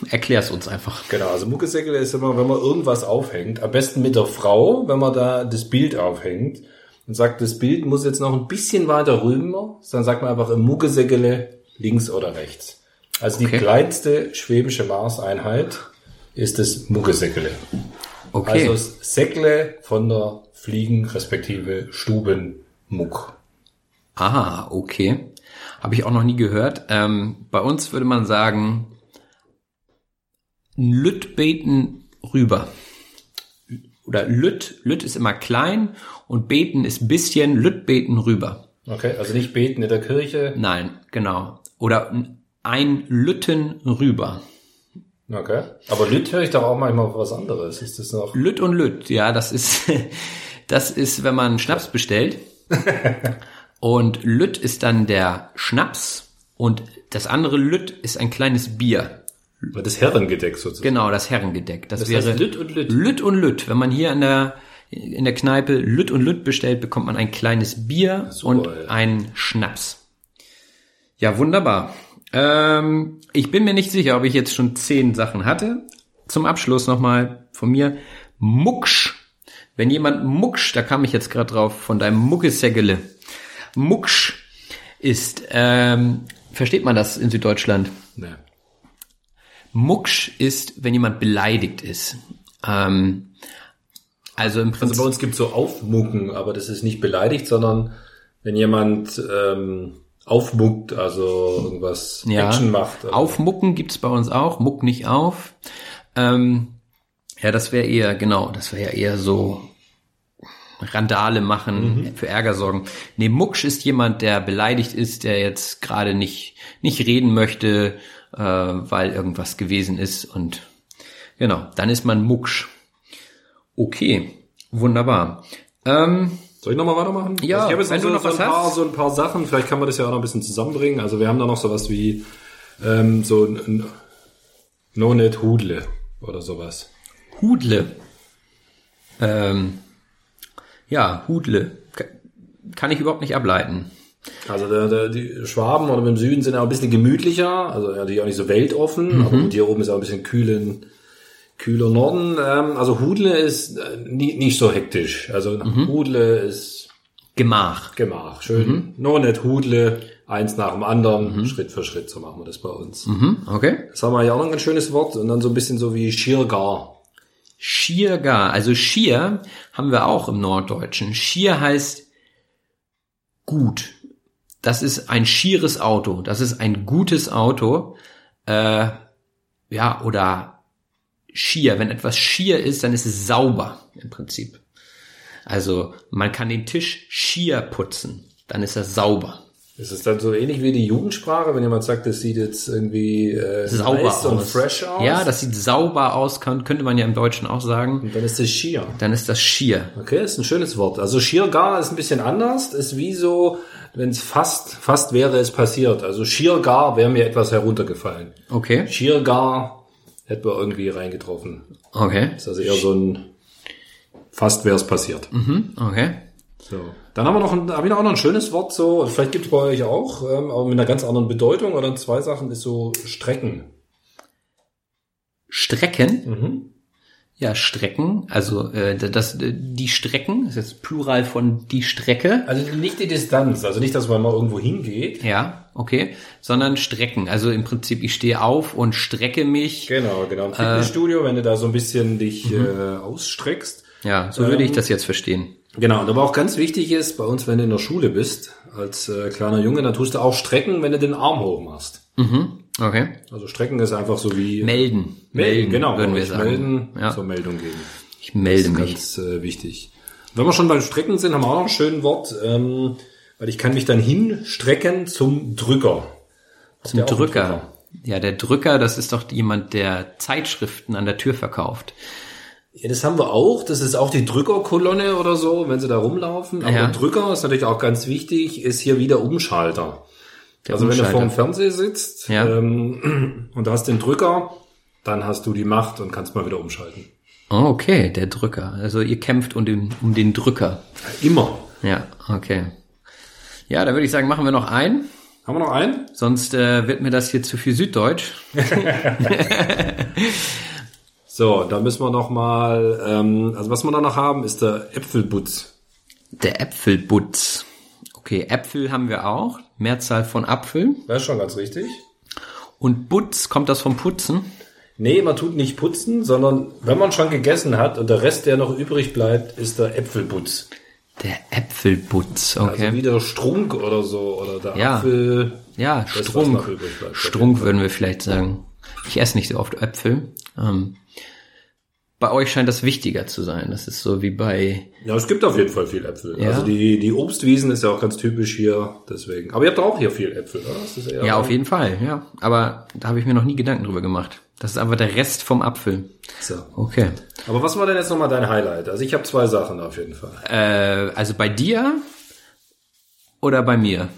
[SPEAKER 2] erklär's uns einfach.
[SPEAKER 3] Genau, also Muckesäckele ist immer, wenn man irgendwas aufhängt, am besten mit der Frau, wenn man da das Bild aufhängt und sagt, das Bild muss jetzt noch ein bisschen weiter rüber, dann sagt man einfach im Muckesäckele links oder rechts. Also
[SPEAKER 2] Okay.
[SPEAKER 3] die kleinste schwäbische Maßeinheit ist das Muckesäckele.
[SPEAKER 2] Okay.
[SPEAKER 3] Also Säckle von der Fliegen respektive Stubenmuck.
[SPEAKER 2] Ah, okay. Habe ich auch noch nie gehört. Ähm, bei uns würde man sagen, Lüttbeten rüber. Oder Lütt, Lütt ist immer klein und Beten ist bisschen, Lüttbeten rüber.
[SPEAKER 3] Okay, also nicht beten in der Kirche.
[SPEAKER 2] Nein, genau. Oder ein Lütten rüber.
[SPEAKER 3] Okay. Aber Lüt höre ich doch auch manchmal was anderes. Ist das noch?
[SPEAKER 2] Lütt und Lütt, ja, das ist, das ist, wenn man Schnaps bestellt. Und Lütt ist dann der Schnaps und das andere Lütt ist ein kleines Bier.
[SPEAKER 3] Das Herrengedeck sozusagen.
[SPEAKER 2] Genau, das Herrengedeck. Das,
[SPEAKER 3] Das
[SPEAKER 2] wäre
[SPEAKER 3] heißt Lütt und Lütt.
[SPEAKER 2] Lütt und Lütt. Wenn man hier in der in der Kneipe Lütt und Lütt bestellt, bekommt man ein kleines Bier
[SPEAKER 3] Super,
[SPEAKER 2] und
[SPEAKER 3] ja.
[SPEAKER 2] einen Schnaps. Ja, wunderbar. Ähm, ich bin mir nicht sicher, ob ich jetzt schon zehn Sachen hatte. Zum Abschluss nochmal von mir. Mucksch. Wenn jemand Mucksch, da kam ich jetzt gerade drauf, von deinem Muckesägele. Mucksch ist, ähm, versteht man das in Süddeutschland?
[SPEAKER 3] Nee.
[SPEAKER 2] Mucksch ist, wenn jemand beleidigt ist. Ähm, also im
[SPEAKER 3] Also
[SPEAKER 2] Prinzip.
[SPEAKER 3] bei uns gibt es so Aufmucken, aber das ist nicht beleidigt, sondern wenn jemand ähm, aufmuckt, also irgendwas
[SPEAKER 2] ja,
[SPEAKER 3] Action macht. Also
[SPEAKER 2] Aufmucken gibt's bei uns auch. Muck nicht auf. Ähm, ja, das wäre eher, genau, das wäre ja eher so Randale machen, für Ärger sorgen. Nee, Mucksch ist jemand, der beleidigt ist, der jetzt gerade nicht, nicht reden möchte, äh, weil irgendwas gewesen ist und genau, dann ist man Mucksch. Okay, wunderbar. Ähm,
[SPEAKER 3] Soll ich nochmal weitermachen?
[SPEAKER 2] Ja,
[SPEAKER 3] also ich habe jetzt
[SPEAKER 2] wenn
[SPEAKER 3] so,
[SPEAKER 2] du noch
[SPEAKER 3] so,
[SPEAKER 2] was
[SPEAKER 3] ein paar,
[SPEAKER 2] hast.
[SPEAKER 3] so ein paar Sachen, vielleicht kann man das ja auch noch ein bisschen zusammenbringen. Also wir haben da noch sowas wie ähm, so ein, ein No-Net Hudle oder sowas.
[SPEAKER 2] Hudle. Ähm, ja, Hudle. Ka- Kann ich überhaupt nicht ableiten.
[SPEAKER 3] Also der, der, die Schwaben oder im Süden sind ja auch ein bisschen gemütlicher, also die auch nicht so weltoffen, aber gut, hier oben ist auch ein bisschen kühlen, kühler Norden. Ähm, also Hudle ist äh, nie, nicht so hektisch. Also Hudle ist
[SPEAKER 2] Gemach.
[SPEAKER 3] Gemach. Schön. No net Hudle, eins nach dem anderen, Schritt für Schritt, so machen wir das bei uns.
[SPEAKER 2] Hm, okay.
[SPEAKER 3] Das haben wir ja auch noch ein ganz schönes Wort und dann so ein bisschen so wie Schiergar.
[SPEAKER 2] Schiergar. Also Schier haben wir auch im Norddeutschen. Schier heißt gut. Das ist ein schieres Auto. Das ist ein gutes Auto. Äh, ja, oder schier. Wenn etwas schier ist, dann ist es sauber im Prinzip. Also man kann den Tisch schier putzen. Dann ist er sauber.
[SPEAKER 3] Ist es dann so ähnlich wie die Jugendsprache, wenn jemand sagt, das sieht jetzt irgendwie äh,
[SPEAKER 2] Sauber
[SPEAKER 3] nice und
[SPEAKER 2] aus.
[SPEAKER 3] fresh aus?
[SPEAKER 2] Ja, das sieht sauber aus, kann, könnte man ja im Deutschen auch sagen.
[SPEAKER 3] und dann ist das Schier.
[SPEAKER 2] Dann ist das schier.
[SPEAKER 3] Okay, ist ein schönes Wort. Also Schiergar ist ein bisschen anders, ist wie so, wenn es fast, fast wäre es passiert. Also Schiergar wäre mir etwas heruntergefallen.
[SPEAKER 2] Okay.
[SPEAKER 3] Schiergar hätten wir irgendwie reingetroffen.
[SPEAKER 2] Okay.
[SPEAKER 3] Das ist also eher so ein fast wäre es passiert.
[SPEAKER 2] Mhm, okay.
[SPEAKER 3] So. Dann haben wir noch ein, habe ich noch ein schönes Wort so, vielleicht gibt es bei euch auch, ähm, aber mit einer ganz anderen Bedeutung oder zwei Sachen ist so Strecken.
[SPEAKER 2] Strecken?
[SPEAKER 3] Mhm.
[SPEAKER 2] Ja, Strecken, also äh, das, äh, die Strecken, das ist jetzt Plural von die Strecke.
[SPEAKER 3] Also nicht die Distanz, also nicht, dass man mal irgendwo hingeht.
[SPEAKER 2] Ja, okay, sondern Strecken. Also im Prinzip, ich stehe auf und strecke mich.
[SPEAKER 3] Genau, genau. Im Fitnessstudio, wenn du da so ein bisschen dich äh, ausstreckst.
[SPEAKER 2] Ja, so würde ich
[SPEAKER 3] Ähm,
[SPEAKER 2] das jetzt verstehen.
[SPEAKER 3] Genau, und aber auch ganz wichtig ist, bei uns, wenn du in der Schule bist, als äh, kleiner Junge, dann tust du auch strecken, wenn du den Arm hoch machst.
[SPEAKER 2] Okay.
[SPEAKER 3] Also strecken ist einfach so wie
[SPEAKER 2] Melden.
[SPEAKER 3] melden, genau,
[SPEAKER 2] würden wir sagen.
[SPEAKER 3] melden,
[SPEAKER 2] Ja.
[SPEAKER 3] zur Meldung geben.
[SPEAKER 2] Ich melde
[SPEAKER 3] Das ist
[SPEAKER 2] mich.
[SPEAKER 3] ganz äh, wichtig. Wenn wir schon beim Strecken sind, haben wir auch noch ein schönes Wort, ähm, weil ich kann mich dann hinstrecken zum Drücker. Habt
[SPEAKER 2] Zum
[SPEAKER 3] einen
[SPEAKER 2] Drücker. Ja, der Drücker, das ist doch jemand, der Zeitschriften an der Tür verkauft.
[SPEAKER 3] Ja, das haben wir auch. Das ist auch die Drückerkolonne oder so, wenn sie da rumlaufen. Aber
[SPEAKER 2] Ja.
[SPEAKER 3] der Drücker ist natürlich auch ganz wichtig, ist hier wieder Umschalter.
[SPEAKER 2] Der
[SPEAKER 3] also wenn du vor dem Fernseher sitzt
[SPEAKER 2] Ja.
[SPEAKER 3] ähm, und du hast den Drücker, dann hast du die Macht und kannst mal wieder umschalten.
[SPEAKER 2] Oh, okay, der Drücker. Also ihr kämpft um den, um den Drücker.
[SPEAKER 3] Immer.
[SPEAKER 2] Ja, okay. Ja, da würde ich sagen, machen wir noch einen.
[SPEAKER 3] Haben wir noch einen?
[SPEAKER 2] Sonst äh, wird mir das hier zu viel Süddeutsch.
[SPEAKER 3] So, dann müssen wir noch mal, ähm, also was wir da noch haben, ist der Äpfelbutz.
[SPEAKER 2] Der Äpfelbutz. Okay, Äpfel haben wir auch. Mehrzahl von Apfel.
[SPEAKER 3] Das ist schon ganz richtig.
[SPEAKER 2] Und Butz, kommt das vom Putzen?
[SPEAKER 3] Nee, man tut nicht putzen, sondern wenn man schon gegessen hat und der Rest, der noch übrig bleibt, ist der Äpfelbutz.
[SPEAKER 2] Der Äpfelbutz, okay.
[SPEAKER 3] Also wie der Strunk oder so, oder der
[SPEAKER 2] Ja.
[SPEAKER 3] Apfel.
[SPEAKER 2] ja, Strunk. Strunk würden wir vielleicht sagen. Ich esse nicht so oft Äpfel. Ähm, bei euch scheint das wichtiger zu sein. Das ist so wie bei,
[SPEAKER 3] Ja, es gibt auf jeden Fall viel Äpfel.
[SPEAKER 2] Ja.
[SPEAKER 3] Also die, die Obstwiesen ist ja auch ganz typisch hier, deswegen. Aber ihr habt auch hier viel Äpfel, oder?
[SPEAKER 2] Ja, auf jeden Fall, ja. Aber da habe ich mir noch nie Gedanken drüber gemacht. Das ist einfach der Rest vom Apfel.
[SPEAKER 3] So.
[SPEAKER 2] Okay.
[SPEAKER 3] Aber was war denn jetzt nochmal dein Highlight? Also ich habe zwei Sachen auf jeden Fall.
[SPEAKER 2] Äh, also bei dir oder bei mir?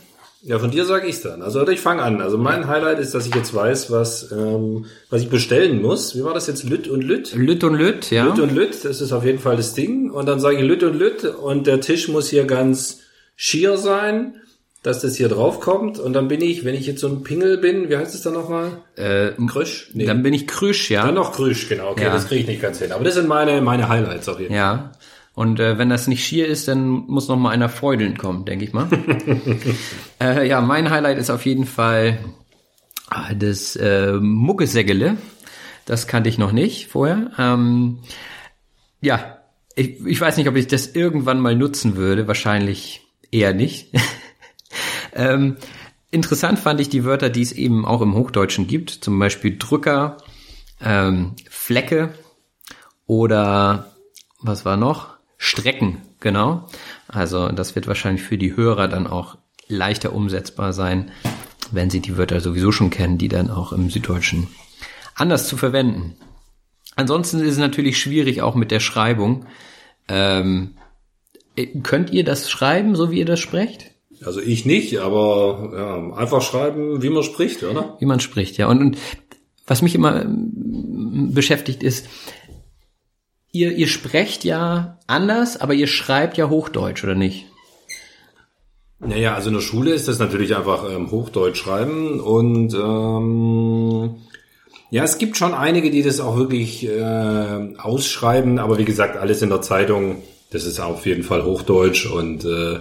[SPEAKER 3] Ja, von dir sage ich's dann. Also ich fange an. Also mein Highlight ist, dass ich jetzt weiß, was, ähm, was ich bestellen muss. Wie war das jetzt? Lütt und Lütt?
[SPEAKER 2] Lütt und Lütt, ja.
[SPEAKER 3] Lütt und Lütt, das ist auf jeden Fall das Ding. Und dann sage ich Lütt und Lütt und der Tisch muss hier ganz schier sein, dass das hier drauf kommt. Und dann bin ich, wenn ich jetzt so ein Pingel bin, wie heißt es dann nochmal?
[SPEAKER 2] äh,
[SPEAKER 3] Krüsch? Nee.
[SPEAKER 2] Dann bin ich Krüsch, ja.
[SPEAKER 3] Dann noch Krüsch, genau. Okay,
[SPEAKER 2] Ja.
[SPEAKER 3] das kriege ich nicht ganz hin. Aber das sind meine, meine Highlights auf jeden Fall.
[SPEAKER 2] Ja. Und äh, wenn das nicht schier ist, dann muss noch mal einer feudeln kommen, denke ich mal. äh, ja, mein Highlight ist auf jeden Fall ah, das äh, Muggesäggele. Das kannte ich noch nicht vorher. Ähm, ja, ich, ich weiß nicht, ob ich das irgendwann mal nutzen würde. Wahrscheinlich eher nicht. ähm, interessant fand ich die Wörter, die es eben auch im Hochdeutschen gibt. Zum Beispiel Drücker, ähm, Flecke oder was war noch? Strecken, genau. Also das wird wahrscheinlich für die Hörer dann auch leichter umsetzbar sein, wenn sie die Wörter sowieso schon kennen, die dann auch im Süddeutschen anders zu verwenden. Ansonsten ist es natürlich schwierig auch mit der Schreibung. Ähm, äh, könnt ihr das schreiben, so wie ihr das sprecht?
[SPEAKER 3] Also ich nicht, aber ja, einfach schreiben, wie man spricht, oder?
[SPEAKER 2] Wie man spricht, ja. Und, und was mich immer ähm, beschäftigt ist, ihr, ihr sprecht ja anders, aber ihr schreibt ja Hochdeutsch, oder nicht?
[SPEAKER 3] Naja, also in der Schule ist das natürlich einfach ähm, Hochdeutsch schreiben und ähm, ja, es gibt schon einige, die das auch wirklich äh, ausschreiben, aber wie gesagt, alles in der Zeitung, das ist auf jeden Fall Hochdeutsch und äh,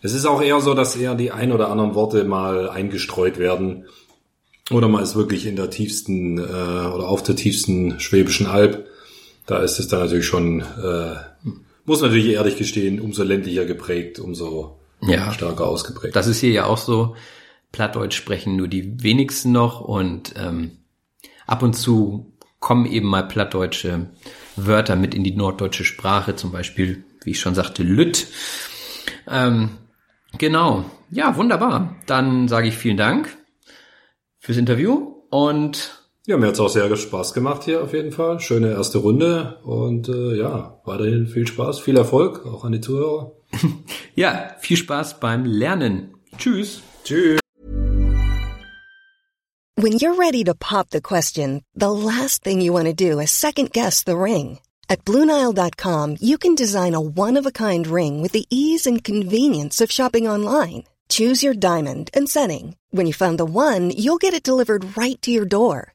[SPEAKER 3] es ist auch eher so, dass eher die ein oder anderen Worte mal eingestreut werden oder man ist wirklich in der tiefsten äh, oder auf der tiefsten Schwäbischen Alb. Da ist es dann natürlich schon, äh, muss natürlich ehrlich gestehen, umso ländlicher geprägt, umso
[SPEAKER 2] Ja.
[SPEAKER 3] stärker ausgeprägt.
[SPEAKER 2] Das ist hier ja auch so. Plattdeutsch sprechen nur die wenigsten noch und ähm, ab und zu kommen eben mal plattdeutsche Wörter mit in die norddeutsche Sprache, zum Beispiel, wie ich schon sagte, Lütt. Ähm, genau. Ja, wunderbar. Dann sage ich vielen Dank fürs Interview und
[SPEAKER 3] ja, mir hat's auch sehr Spaß gemacht hier auf jeden Fall. Schöne erste Runde und äh, ja, weiterhin viel Spaß, viel Erfolg, auch an die Zuhörer.
[SPEAKER 2] ja, viel Spaß beim Lernen. Tschüss.
[SPEAKER 3] Tschüss.
[SPEAKER 4] When you're ready to pop the question, the last thing you want to do is second guess the ring. At Bluenile.com, you can design a one-of-a-kind ring with the ease and convenience of shopping online. Choose your diamond and setting. When you find the one, you'll get it delivered right to your door.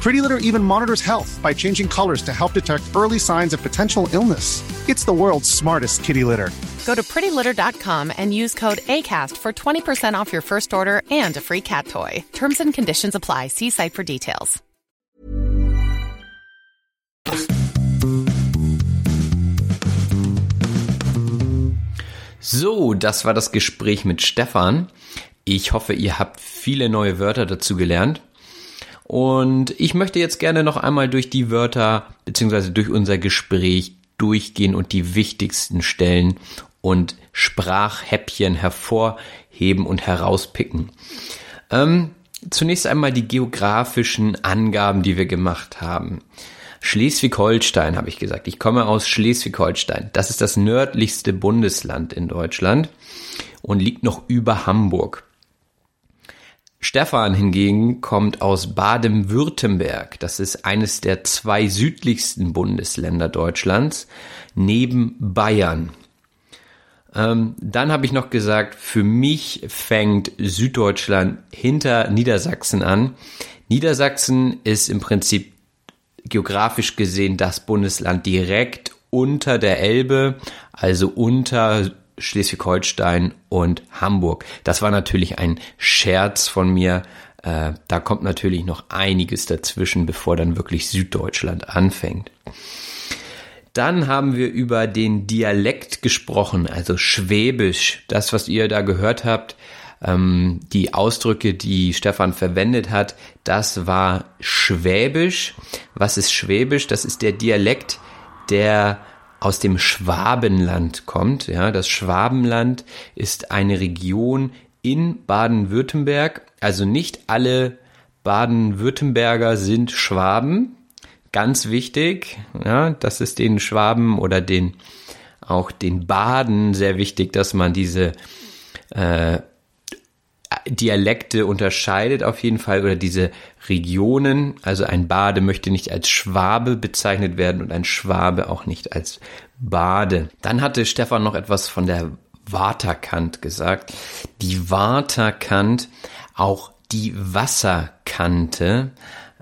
[SPEAKER 5] Pretty Litter even monitors health by changing colors to help detect early signs of potential illness. It's the world's smartest kitty litter.
[SPEAKER 6] Go to prettylitter.com and use code ACAST for 20% off your first order and a free cat toy. Terms and conditions apply. See site for details.
[SPEAKER 2] So, das war das Gespräch mit Stefan. Ich hoffe, ihr habt viele neue Wörter dazu gelernt. Und ich möchte jetzt gerne noch einmal durch die Wörter beziehungsweise durch unser Gespräch durchgehen und die wichtigsten Stellen und Sprachhäppchen hervorheben und herauspicken. Ähm, zunächst einmal die geografischen Angaben, die wir gemacht haben. Schleswig-Holstein habe ich gesagt. Ich komme aus Schleswig-Holstein. Das ist das nördlichste Bundesland in Deutschland und liegt noch über Hamburg. Stefan hingegen kommt aus Baden-Württemberg. Das ist eines der zwei südlichsten Bundesländer Deutschlands, neben Bayern. Ähm, dann habe ich noch gesagt, für mich fängt Süddeutschland hinter Niedersachsen an. Niedersachsen ist im Prinzip geografisch gesehen das Bundesland direkt unter der Elbe, also unter Schleswig-Holstein und Hamburg. Das war natürlich ein Scherz von mir. Äh, da kommt natürlich noch einiges dazwischen, bevor dann wirklich Süddeutschland anfängt. Dann haben wir über den Dialekt gesprochen, also Schwäbisch. Das, was ihr da gehört habt, ähm, die Ausdrücke, die Stefan verwendet hat, das war Schwäbisch. Was ist Schwäbisch? Das ist der Dialekt, der aus dem Schwabenland kommt. Ja, das Schwabenland ist eine Region in Baden-Württemberg. Also nicht alle Baden-Württemberger sind Schwaben. Ganz wichtig. Ja, das ist den Schwaben oder den auch den Baden sehr wichtig, dass man diese äh, Dialekte unterscheidet auf jeden Fall oder diese Regionen. Also ein Bade möchte nicht als Schwabe bezeichnet werden und ein Schwabe auch nicht als Bade. Dann hatte Stefan noch etwas von der Waterkant gesagt. Die Waterkant, auch die Wasserkante,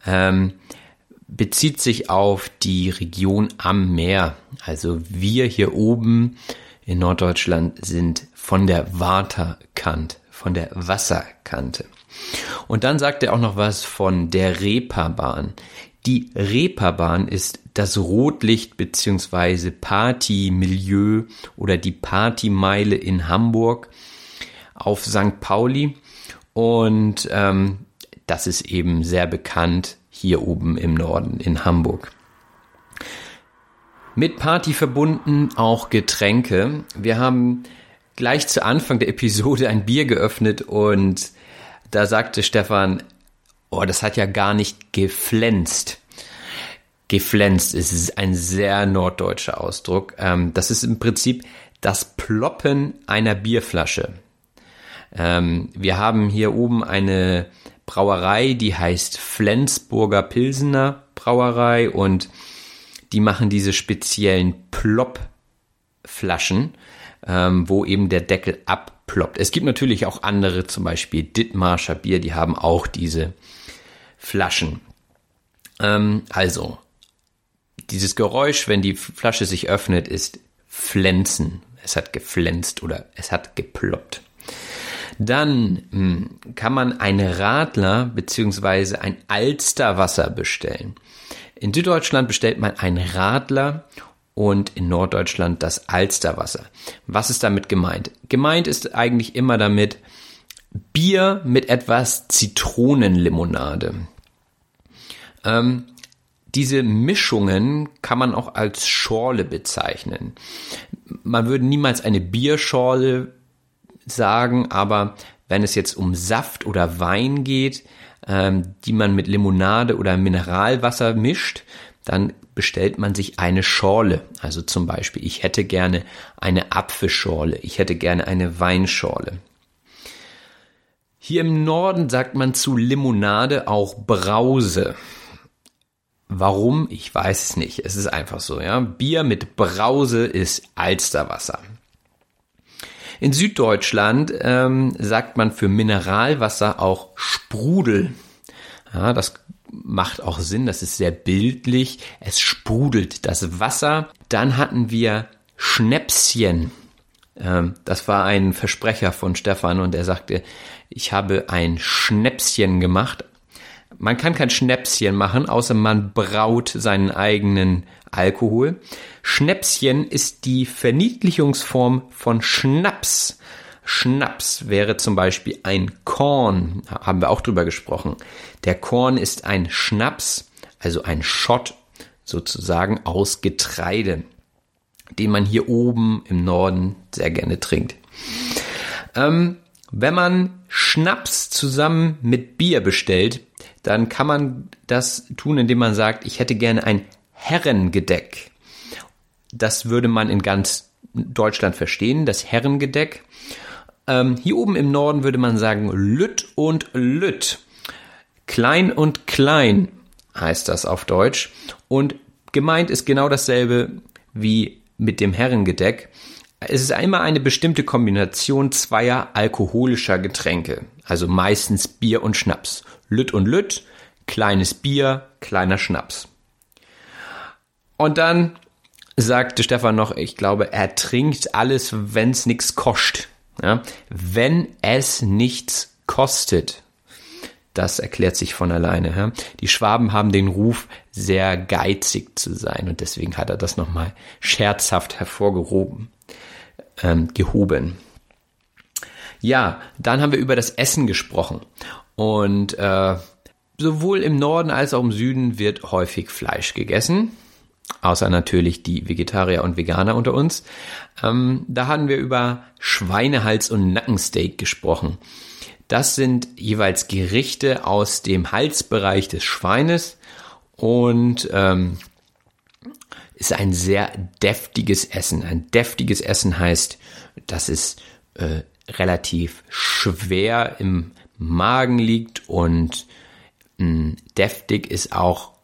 [SPEAKER 2] ähm, bezieht sich auf die Region am Meer. Also wir hier oben in Norddeutschland sind von der Waterkant von der Wasserkante. Und dann sagt er auch noch was von der Reeperbahn. Die Reeperbahn ist das Rotlicht bzw. Partymilieu oder die Partymeile in Hamburg auf St. Pauli. Und ähm, das ist eben sehr bekannt hier oben im Norden in Hamburg. Mit Party verbunden auch Getränke. Wir haben gleich zu Anfang der Episode ein Bier geöffnet und da sagte Stefan, oh, das hat ja gar nicht geflänzt. Geflänzt ist ein sehr norddeutscher Ausdruck. Ähm, das ist im Prinzip das Ploppen einer Bierflasche. Ähm, wir haben hier oben eine Brauerei, die heißt Flensburger Pilsener Brauerei und die machen diese speziellen Plopp-Flaschen ähm, wo eben der Deckel abploppt. Es gibt natürlich auch andere, zum Beispiel Dittmarscher Bier, die haben auch diese Flaschen. Ähm, also, dieses Geräusch, wenn die Flasche sich öffnet, ist Flänzen. Es hat geflänzt oder es hat geploppt. Dann mh, hm, kann man ein Radler beziehungsweise ein Alsterwasser bestellen. In Süddeutschland bestellt man ein Radler und in Norddeutschland das Alsterwasser. Was ist damit gemeint? Gemeint ist eigentlich immer damit Bier mit etwas Zitronenlimonade. Ähm, diese Mischungen kann man auch als Schorle bezeichnen. Man würde niemals eine Bierschorle sagen, aber wenn es jetzt um Saft oder Wein geht, ähm, die man mit Limonade oder Mineralwasser mischt, dann bestellt man sich eine Schorle. Also zum Beispiel, ich hätte gerne eine Apfelschorle, ich hätte gerne eine Weinschorle. Hier im Norden sagt man zu Limonade auch Brause. Warum? Ich weiß es nicht. Es ist einfach so, ja. Bier mit Brause ist Alsterwasser. In Süddeutschland ähm, sagt man für Mineralwasser auch Sprudel. Ja, das macht auch Sinn, das ist sehr bildlich. Es sprudelt das Wasser. Dann hatten wir Schnäpschen. Ähm, das war ein Versprecher von Stefan und er sagte, ich habe ein Schnäpschen gemacht. Man kann kein Schnäpschen machen, außer man braut seinen eigenen Alkohol. Schnäpschen ist die Verniedlichungsform von Schnaps. Schnaps wäre zum Beispiel ein Korn, haben wir auch drüber gesprochen. Der Korn ist ein Schnaps, also ein Schott sozusagen aus Getreide, den man hier oben im Norden sehr gerne trinkt. Ähm, wenn man Schnaps zusammen mit Bier bestellt, dann kann man das tun, indem man sagt, ich hätte gerne ein Herrengedeck. Das würde man in ganz Deutschland verstehen, das Herrengedeck. Ähm, hier oben im Norden würde man sagen Lütt und Lütt. Klein und klein heißt das auf Deutsch. Und gemeint ist genau dasselbe wie mit dem Herrengedeck. Es ist einmal eine bestimmte Kombination zweier alkoholischer Getränke, also meistens Bier und Schnaps. Lütt und Lütt, kleines Bier, kleiner Schnaps. Und dann sagte Stefan noch, ich glaube, er trinkt alles, wenn es nichts kostet. Ja? Wenn es nichts kostet. Das erklärt sich von alleine. Ja? Die Schwaben haben den Ruf, sehr geizig zu sein und deswegen hat er das nochmal scherzhaft hervorgehoben ähm, gehoben. Ja, dann haben wir über das Essen gesprochen. Und äh, sowohl im Norden als auch im Süden wird häufig Fleisch gegessen. Außer natürlich die Vegetarier und Veganer unter uns. Ähm, da haben wir über Schweinehals und Nackensteak gesprochen. Das sind jeweils Gerichte aus dem Halsbereich des Schweines und ähm, ist ein sehr deftiges Essen. Ein deftiges Essen heißt, dass es äh, relativ schwer im Magen liegt und mh, hm, deftig ist auch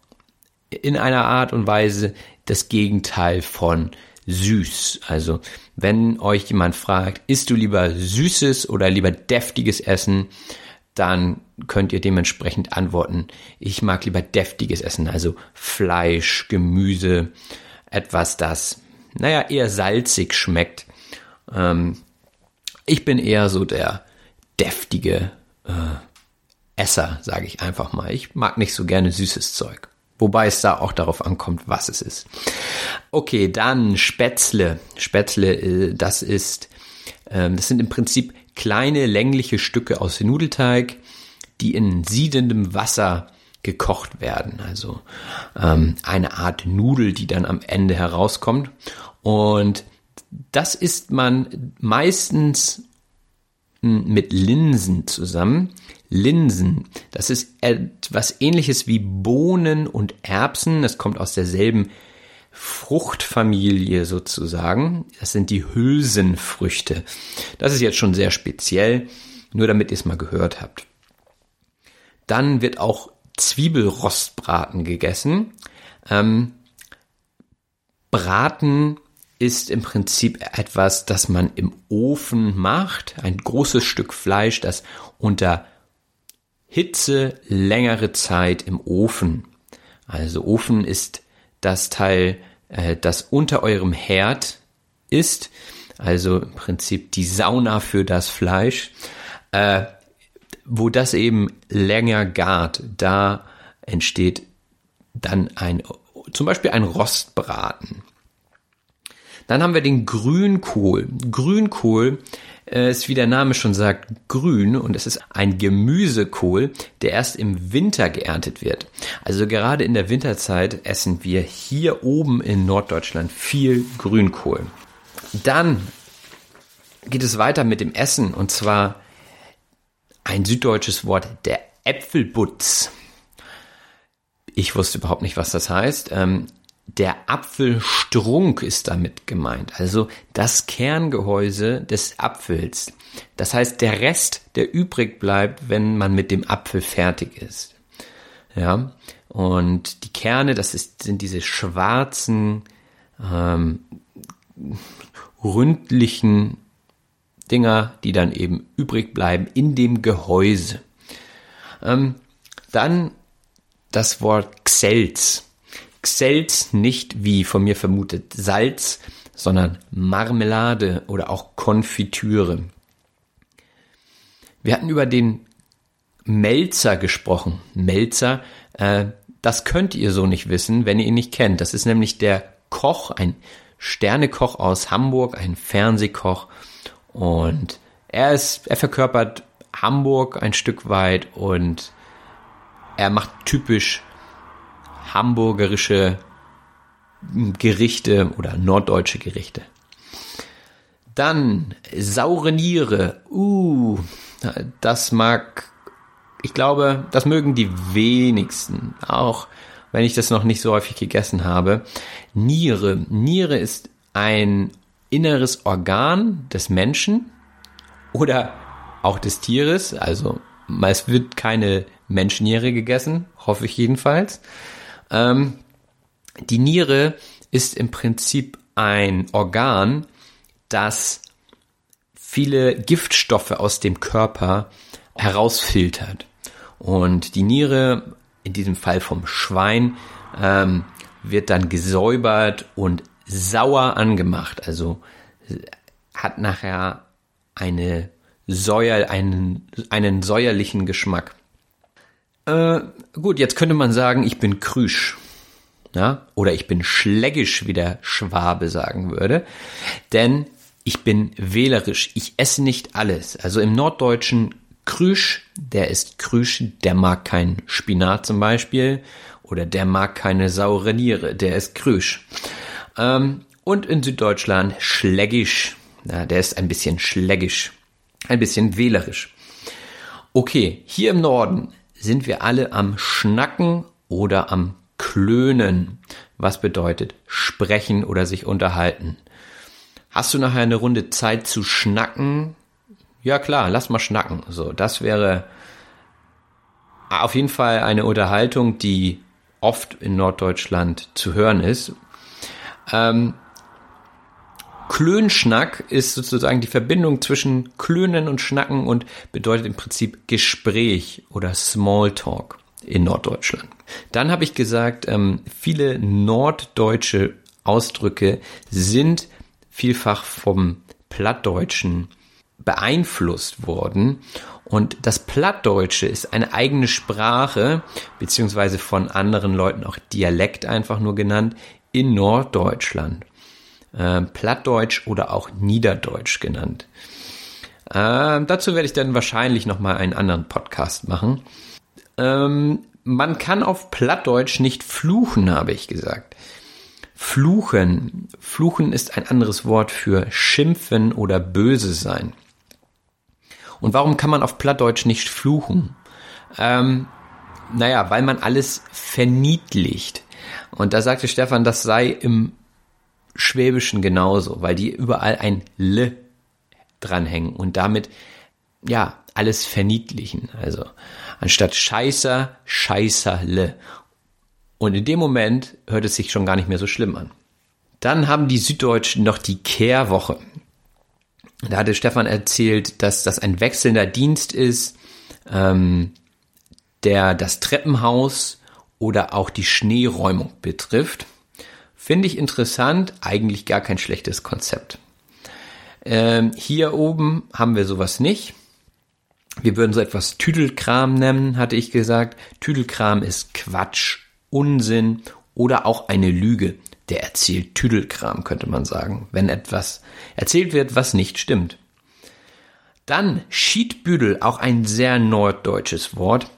[SPEAKER 2] in einer Art und Weise das Gegenteil von süß. Also wenn euch jemand fragt, isst du lieber süßes oder lieber deftiges Essen, dann könnt ihr dementsprechend antworten, ich mag lieber deftiges Essen, also Fleisch, Gemüse, etwas, das, naja, eher salzig schmeckt. Ähm, ich bin eher so der deftige äh, Esser, sage ich einfach mal. Ich mag nicht so gerne süßes Zeug. Wobei es da auch darauf ankommt, was es ist. Okay, dann Spätzle. Spätzle, äh, das ist, ähm, das sind im Prinzip kleine längliche Stücke aus Nudelteig, die in siedendem Wasser gekocht werden. Also ähm, eine Art Nudel, die dann am Ende herauskommt. Und das isst man meistens mit Linsen zusammen. Linsen, das ist etwas ähnliches wie Bohnen und Erbsen. Das kommt aus derselben Fruchtfamilie sozusagen. Das sind die Hülsenfrüchte. Das ist jetzt schon sehr speziell, nur damit ihr es mal gehört habt. Dann wird auch Zwiebelrostbraten gegessen. Ähm, Braten ist im Prinzip etwas, das man im Ofen macht. Ein großes Stück Fleisch, das unter Hitze längere Zeit im Ofen. Also Ofen ist das Teil, äh, das unter eurem Herd ist. Also im Prinzip die Sauna für das Fleisch. Äh, wo das eben länger gart, da entsteht dann ein, zum Beispiel ein Rostbraten. Dann haben wir den Grünkohl. Grünkohl äh, ist, wie der Name schon sagt, grün und es ist ein Gemüsekohl, der erst im Winter geerntet wird. Also gerade in der Winterzeit essen wir hier oben in Norddeutschland viel Grünkohl. Dann geht es weiter mit dem Essen und zwar ein süddeutsches Wort, der Äpfelbutz. Ich wusste überhaupt nicht, was das heißt. Der Apfelstrunk ist damit gemeint, also das Kerngehäuse des Apfels. Das heißt, der Rest, der übrig bleibt, wenn man mit dem Apfel fertig ist. Ja, und die Kerne, das ist, sind diese schwarzen, ähm, ründlichen Dinger, die dann eben übrig bleiben in dem Gehäuse. Ähm, dann das Wort Xelz. Xelz nicht wie von mir vermutet Salz, sondern Marmelade oder auch Konfitüre. Wir hatten über den Melzer gesprochen. Melzer, äh, das könnt ihr so nicht wissen, wenn ihr ihn nicht kennt. Das ist nämlich der Koch, ein Sternekoch aus Hamburg, ein Fernsehkoch. Und er ist, er verkörpert Hamburg ein Stück weit und er macht typisch hamburgerische Gerichte oder norddeutsche Gerichte. Dann saure Niere. Uh, das mag, ich glaube, das mögen die wenigsten, auch wenn ich das noch nicht so häufig gegessen habe. Niere. Niere ist ein inneres Organ des Menschen oder auch des Tieres. Also es wird keine Menschenniere gegessen, hoffe ich jedenfalls. Ähm, die Niere ist im Prinzip ein Organ, das viele Giftstoffe aus dem Körper herausfiltert. Und die Niere, in diesem Fall vom Schwein, ähm, wird dann gesäubert und sauer angemacht. Also hat nachher eine Säuer, einen, einen säuerlichen Geschmack. Äh, gut, jetzt könnte man sagen, ich bin krüsch. Ja? Oder ich bin schlägisch, wie der Schwabe sagen würde. Denn ich bin wählerisch. Ich esse nicht alles. Also im Norddeutschen Krüsch, der ist Krüsch, der mag kein Spinat zum Beispiel. Oder der mag keine saure Niere, der ist Krüsch. Ähm, und in Süddeutschland schlägisch. Ja, der ist ein bisschen schlägisch. Ein bisschen wählerisch. Okay, hier im Norden sind wir alle am Schnacken oder am Klönen, was bedeutet sprechen oder sich unterhalten. Hast du nachher eine Runde Zeit zu schnacken? Ja klar, lass mal schnacken. So, das wäre auf jeden Fall eine Unterhaltung, die oft in Norddeutschland zu hören ist. Ähm, Klönschnack ist sozusagen die Verbindung zwischen Klönen und Schnacken und bedeutet im Prinzip Gespräch oder Smalltalk in Norddeutschland. Dann habe ich gesagt, ähm, viele norddeutsche Ausdrücke sind vielfach vom Plattdeutschen beeinflusst worden. Und das Plattdeutsche ist eine eigene Sprache, beziehungsweise von anderen Leuten auch Dialekt einfach nur genannt, in Norddeutschland äh, Plattdeutsch oder auch Niederdeutsch genannt. Äh, dazu werde ich dann wahrscheinlich nochmal einen anderen Podcast machen. Ähm, man kann auf Plattdeutsch nicht fluchen, habe ich gesagt. Fluchen. Fluchen ist ein anderes Wort für schimpfen oder böse sein. Und warum kann man auf Plattdeutsch nicht fluchen? Ähm, naja, weil man alles verniedlicht. Und da sagte Stefan, das sei im Schwäbischen genauso, weil die überall ein L dranhängen und damit ja alles verniedlichen. Also anstatt Scheißer, Scheißerle. Und in dem Moment hört es sich schon gar nicht mehr so schlimm an. Dann haben die Süddeutschen noch die Kehrwoche. Da hatte Stefan erzählt, dass das ein wechselnder Dienst ist, ähm, der das Treppenhaus oder auch die Schneeräumung betrifft. Finde ich interessant, eigentlich gar kein schlechtes Konzept. Ähm, hier oben haben wir sowas nicht. Wir würden so etwas Tüdelkram nennen, hatte ich gesagt. Tüdelkram ist Quatsch, Unsinn oder auch eine Lüge. der erzählt Tüdelkram, könnte man sagen, wenn etwas erzählt wird, was nicht stimmt. Dann Schiedbüdel, auch ein sehr norddeutsches Wort,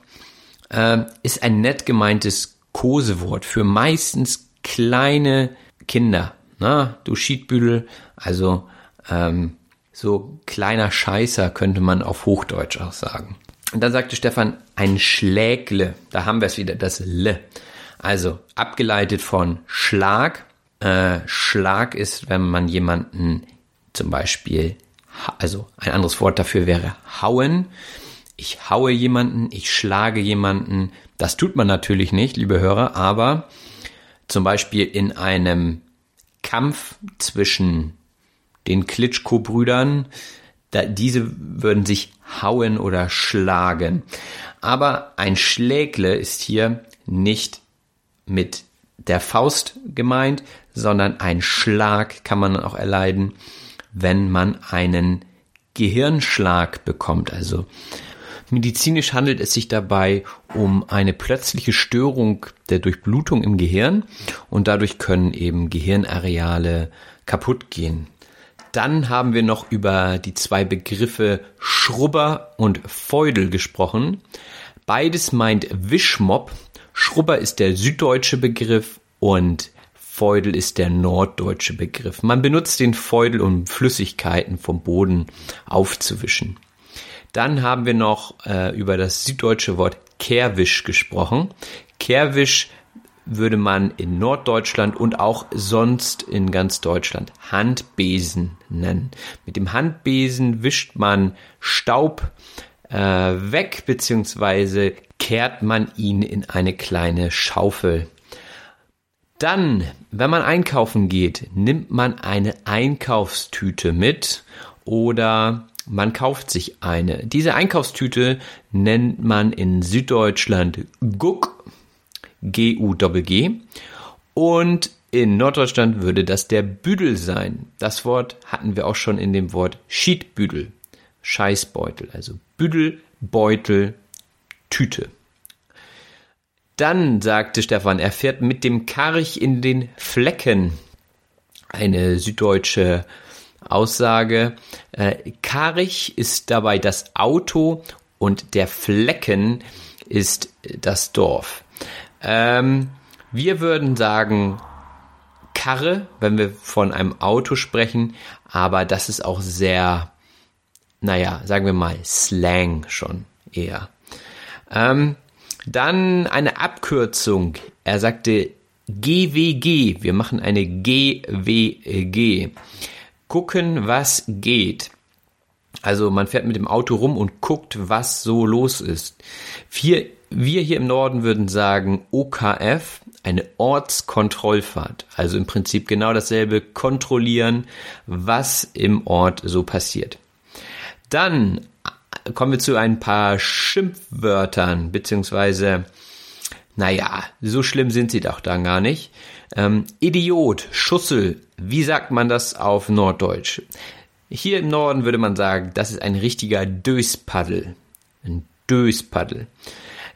[SPEAKER 2] äh, ist ein nett gemeintes Kosewort für meistens kleine Kinder. Na, du Schiedbüdel, also ähm, so kleiner Scheißer könnte man auf Hochdeutsch auch sagen. Und dann sagte Stefan, ein Schlägle, da haben wir es wieder, das L. Also abgeleitet von Schlag. Äh, Schlag ist, wenn man jemanden zum Beispiel, also ein anderes Wort dafür wäre hauen. Ich haue jemanden, ich schlage jemanden. Das tut man natürlich nicht, liebe Hörer, aber zum Beispiel in einem Kampf zwischen den Klitschko-Brüdern, diese würden sich hauen oder schlagen. Aber ein Schlägle ist hier nicht mit der Faust gemeint, sondern ein Schlag kann man auch erleiden, wenn man einen Gehirnschlag bekommt. Also medizinisch handelt es sich dabei um eine plötzliche Störung der Durchblutung im Gehirn und dadurch können eben Gehirnareale kaputt gehen. Dann haben wir noch über die zwei Begriffe Schrubber und Feudel gesprochen. Beides meint Wischmob. Schrubber ist der süddeutsche Begriff und Feudel ist der norddeutsche Begriff. Man benutzt den Feudel, um Flüssigkeiten vom Boden aufzuwischen. Dann haben wir noch äh, über das süddeutsche Wort Kehrwisch gesprochen. Kehrwisch würde man in Norddeutschland und auch sonst in ganz Deutschland Handbesen nennen. Mit dem Handbesen wischt man Staub äh, weg, beziehungsweise kehrt man ihn in eine kleine Schaufel. Dann, wenn man einkaufen geht, nimmt man eine Einkaufstüte mit oder man kauft sich eine. Diese Einkaufstüte nennt man in Süddeutschland Guck G-U-G-G. Und in Norddeutschland würde das der Büdel sein. Das Wort hatten wir auch schon in dem Wort Schiedbüdel. Scheißbeutel, also Büdel, Beutel, Tüte. Dann sagte Stefan, er fährt mit dem Karch in den Flecken. Eine süddeutsche Aussage. Äh, Karch ist dabei das Auto und der Flecken ist das Dorf. Ähm, wir würden sagen Karre, wenn wir von einem Auto sprechen, aber das ist auch sehr, naja, sagen wir mal Slang schon eher. Ähm, dann eine Abkürzung. Er sagte GWG. Wir machen eine GWG. Gucken, was geht. Also man fährt mit dem Auto rum und guckt, was so los ist. Wir wir hier im Norden würden sagen OKF, eine Ortskontrollfahrt. Also im Prinzip genau dasselbe, kontrollieren, was im Ort so passiert. Dann kommen wir zu ein paar Schimpfwörtern, beziehungsweise, naja, so schlimm sind sie doch dann gar nicht. Ähm, Idiot, Schussel, wie sagt man das auf Norddeutsch? Hier im Norden würde man sagen, das ist ein richtiger Döspaddel. Ein Döspaddel.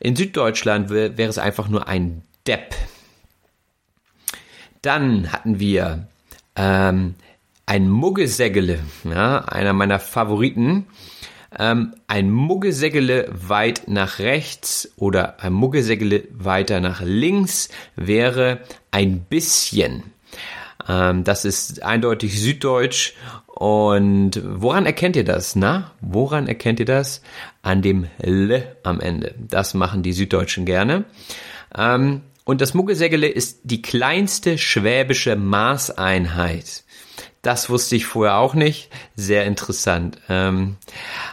[SPEAKER 2] In Süddeutschland wäre es einfach nur ein Depp. Dann hatten wir ähm, ein Muggesägele, ja, einer meiner Favoriten. Ähm, ein Muggesägele weit nach rechts oder ein Muggesägele weiter nach links wäre ein bisschen. Ähm, das ist eindeutig süddeutsch. Und woran erkennt ihr das? Na, woran erkennt ihr das? An dem L am Ende. Das machen die Süddeutschen gerne. Ähm, und das Muggelsägele ist die kleinste schwäbische Maßeinheit. Das wusste ich vorher auch nicht. Sehr interessant. Ähm,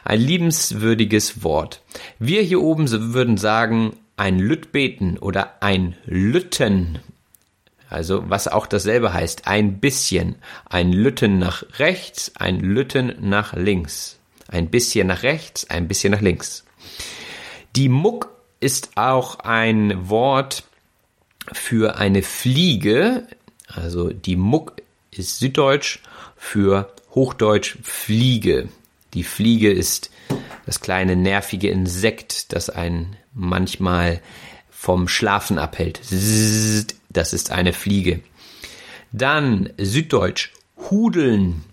[SPEAKER 2] ein liebenswürdiges Wort. Wir hier oben würden sagen, ein Lüttbeten oder ein Lütten also was auch dasselbe heißt, ein bisschen. Ein Lütten nach rechts, ein Lütten nach links. Ein bisschen nach rechts, ein bisschen nach links. Die Muck ist auch ein Wort für eine Fliege. Also die Muck ist Süddeutsch für Hochdeutsch Fliege. Die Fliege ist das kleine nervige Insekt, das einen manchmal vom Schlafen abhält. Das ist eine Fliege. Dann Süddeutsch, hudeln.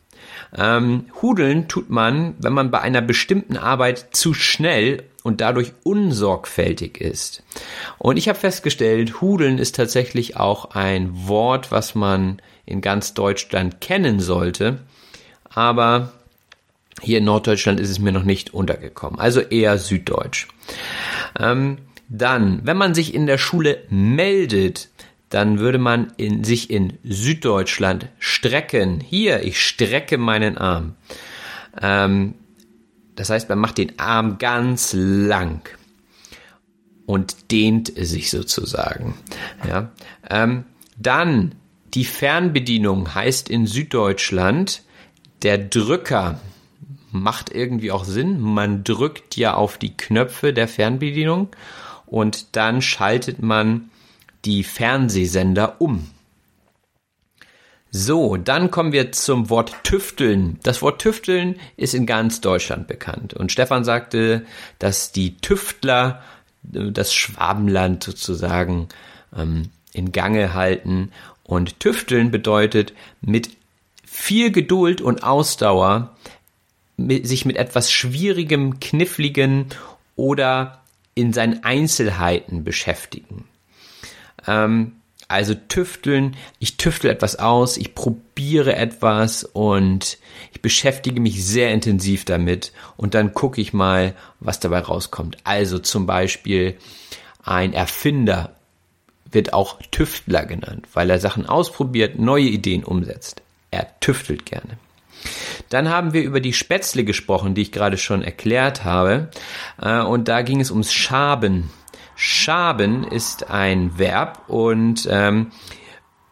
[SPEAKER 2] Ähm, hudeln tut man, wenn man bei einer bestimmten Arbeit zu schnell und dadurch unsorgfältig ist. Und ich habe festgestellt, hudeln ist tatsächlich auch ein Wort, was man in ganz Deutschland kennen sollte. Aber hier in Norddeutschland ist es mir noch nicht untergekommen. Also eher Süddeutsch. Ähm, dann, wenn man sich in der Schule meldet, dann würde man in, sich in Süddeutschland strecken. Hier, ich strecke meinen Arm. Ähm, das heißt, man macht den Arm ganz lang und dehnt sich sozusagen. Ja. Ähm, dann die Fernbedienung heißt in Süddeutschland der Drücker. Macht irgendwie auch Sinn. Man drückt ja auf die Knöpfe der Fernbedienung und dann schaltet man die Fernsehsender um. So, dann kommen wir zum Wort Tüfteln. Das Wort Tüfteln ist in ganz Deutschland bekannt. Und Stefan sagte, dass die Tüftler äh, das Schwabenland sozusagen ähm, in Gange halten. Und Tüfteln bedeutet mit viel Geduld und Ausdauer mit, sich mit etwas Schwierigem, Kniffligen oder in seinen Einzelheiten beschäftigen. Ähm, also tüfteln, ich tüftel etwas aus, ich probiere etwas und ich beschäftige mich sehr intensiv damit und dann gucke ich mal, was dabei rauskommt. Also zum Beispiel ein Erfinder wird auch Tüftler genannt, weil er Sachen ausprobiert, neue Ideen umsetzt. Er tüftelt gerne. Dann haben wir über die Spätzle gesprochen, die ich gerade schon erklärt habe. Äh, und da ging es ums Schaben. Schaben ist ein Verb und ähm,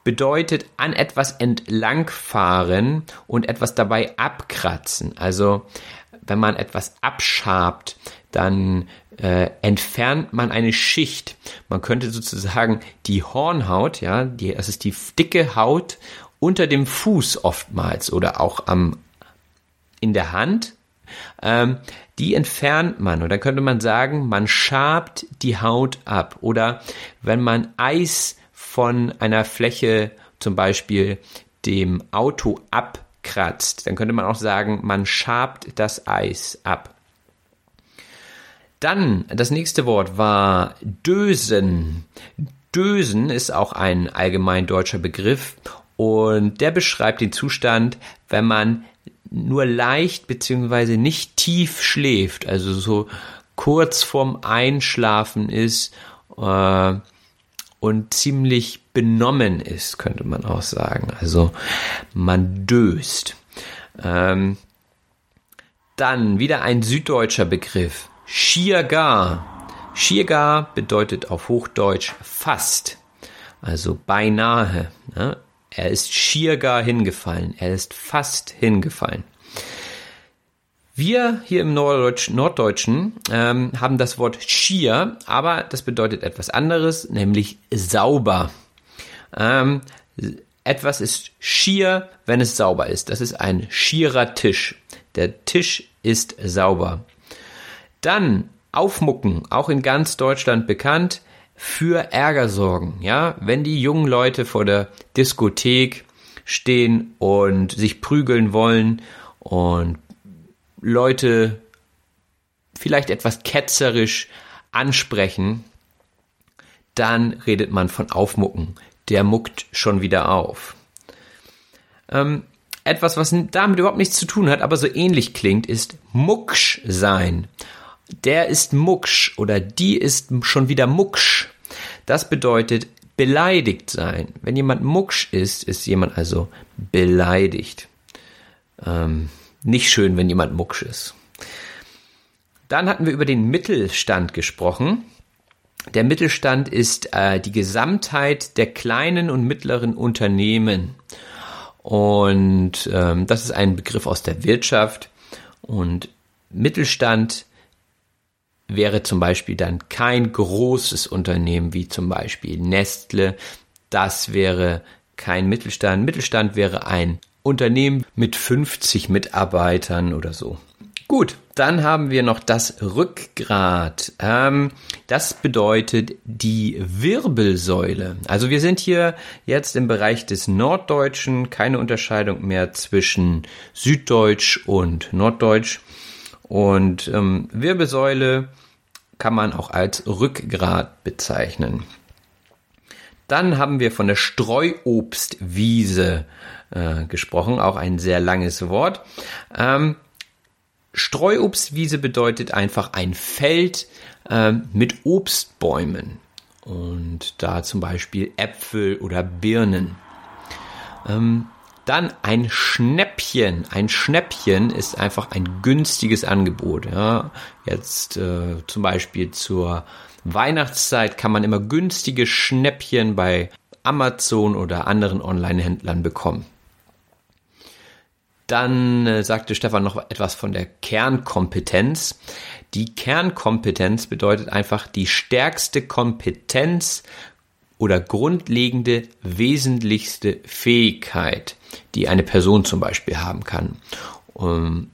[SPEAKER 2] bedeutet an etwas entlangfahren und etwas dabei abkratzen. Also wenn man etwas abschabt, dann äh, entfernt man eine Schicht. Man könnte sozusagen die Hornhaut, ja, die, das ist die dicke Haut unter dem Fuß oftmals oder auch am in der Hand ähm, die entfernt man. Und dann könnte man sagen, man schabt die Haut ab. Oder wenn man Eis von einer Fläche, zum Beispiel dem Auto abkratzt, dann könnte man auch sagen, man schabt das Eis ab. Dann, das nächste Wort war Dösen. Dösen ist auch ein allgemein deutscher Begriff und der beschreibt den Zustand, wenn man nur leicht beziehungsweise nicht tief schläft, also so kurz vorm Einschlafen ist äh, und ziemlich benommen ist, könnte man auch sagen. Also man döst. Ähm, dann wieder ein süddeutscher Begriff. Schiergar. Schiergar bedeutet auf Hochdeutsch fast. Also beinahe. Ne? Er ist schier gar hingefallen. Er ist fast hingefallen. Wir hier im Norddeutsch, Norddeutschen ähm, haben das Wort schier, aber das bedeutet etwas anderes, nämlich sauber. Ähm, etwas ist schier, wenn es sauber ist. Das ist ein schierer Tisch. Der Tisch ist sauber. Dann aufmucken, auch in ganz Deutschland bekannt für Ärger sorgen. Ja, wenn die jungen Leute vor der Diskothek stehen und sich prügeln wollen und Leute vielleicht etwas ketzerisch ansprechen, dann redet man von Aufmucken. Der muckt schon wieder auf. Ähm, etwas, was damit überhaupt nichts zu tun hat, aber so ähnlich klingt, ist mucksch sein. Der ist mucksch oder die ist schon wieder mucksch. Das bedeutet beleidigt sein. Wenn jemand mucksch ist, ist jemand also beleidigt. Ähm, nicht schön, wenn jemand mucksch ist. Dann hatten wir über den Mittelstand gesprochen. Der Mittelstand ist äh, die Gesamtheit der kleinen und mittleren Unternehmen. Und ähm, das ist ein Begriff aus der Wirtschaft. Und Mittelstand wäre zum Beispiel dann kein großes Unternehmen wie zum Beispiel Nestle. Das wäre kein Mittelstand. Mittelstand wäre ein Unternehmen mit 50 Mitarbeitern oder so. Gut, dann haben wir noch das Rückgrat. Ähm, das bedeutet die Wirbelsäule. Also wir sind hier jetzt im Bereich des Norddeutschen, keine Unterscheidung mehr zwischen Süddeutsch und Norddeutsch. Und ähm, Wirbelsäule kann man auch als Rückgrat bezeichnen. Dann haben wir von der Streuobstwiese äh, gesprochen, auch ein sehr langes Wort. Ähm, Streuobstwiese bedeutet einfach ein Feld äh, mit Obstbäumen und da zum Beispiel Äpfel oder Birnen. Ähm, dann ein Schnäppchen. Ein Schnäppchen ist einfach ein günstiges Angebot. Ja. Jetzt äh, zum Beispiel zur Weihnachtszeit kann man immer günstige Schnäppchen bei Amazon oder anderen Online-Händlern bekommen. Dann äh, sagte Stefan noch etwas von der Kernkompetenz. Die Kernkompetenz bedeutet einfach die stärkste Kompetenz oder grundlegende, wesentlichste Fähigkeit, die eine Person zum Beispiel haben kann. Ähm,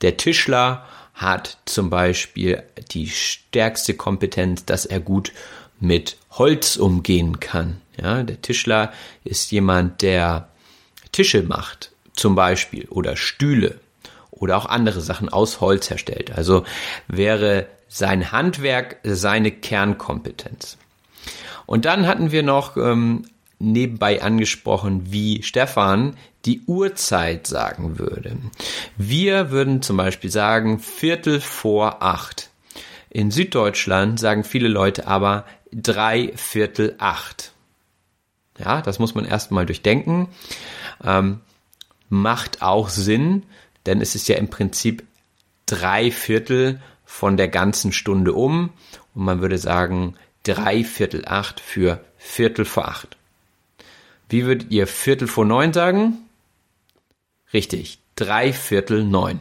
[SPEAKER 2] der Tischler hat zum Beispiel die stärkste Kompetenz, dass er gut mit Holz umgehen kann. Ja, der Tischler ist jemand, der Tische macht, zum Beispiel, oder Stühle oder auch andere Sachen aus Holz herstellt. Also wäre sein Handwerk seine Kernkompetenz. Und dann hatten wir noch ähm, nebenbei angesprochen, wie Stefan die Uhrzeit sagen würde. Wir würden zum Beispiel sagen Viertel vor acht. In Süddeutschland sagen viele Leute aber drei Viertel acht. Ja, das muss man erstmal durchdenken. Ähm, macht auch Sinn, denn es ist ja im Prinzip drei Viertel von der ganzen Stunde um und man würde sagen drei Viertel acht für Viertel vor acht. Wie würdet ihr Viertel vor neun sagen? Richtig, drei Viertel neun.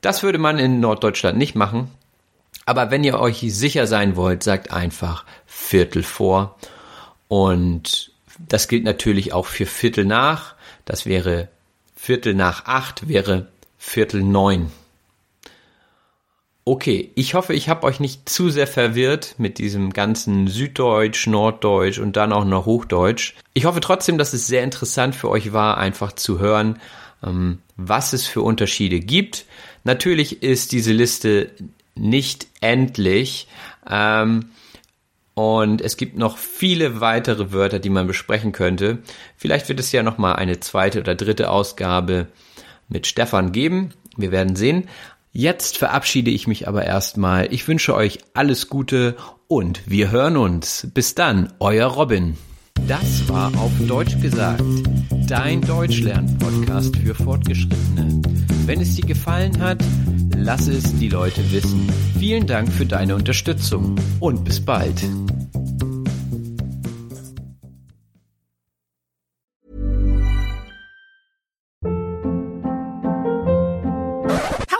[SPEAKER 2] Das würde man in Norddeutschland nicht machen. Aber wenn ihr euch sicher sein wollt, sagt einfach Viertel vor. Und das gilt natürlich auch für Viertel nach. Das wäre Viertel nach acht, wäre Viertel neun. Okay, ich hoffe, ich habe euch nicht zu sehr verwirrt mit diesem ganzen Süddeutsch, Norddeutsch und dann auch noch Hochdeutsch. Ich hoffe trotzdem, dass es sehr interessant für euch war, einfach zu hören, ähm, was es für Unterschiede gibt. Natürlich ist diese Liste nicht endlich. Ähm, und es gibt noch viele weitere Wörter, die man besprechen könnte. Vielleicht wird es ja noch mal eine zweite oder dritte Ausgabe mit Stefan geben. Wir werden sehen. Jetzt verabschiede ich mich aber erstmal. Ich wünsche euch alles Gute und wir hören uns. Bis dann, euer Robin. Das war auf Deutsch gesagt, dein Deutschlern-Podcast für Fortgeschrittene. Wenn es dir gefallen hat, lass es die Leute wissen. Vielen Dank für deine Unterstützung und bis bald.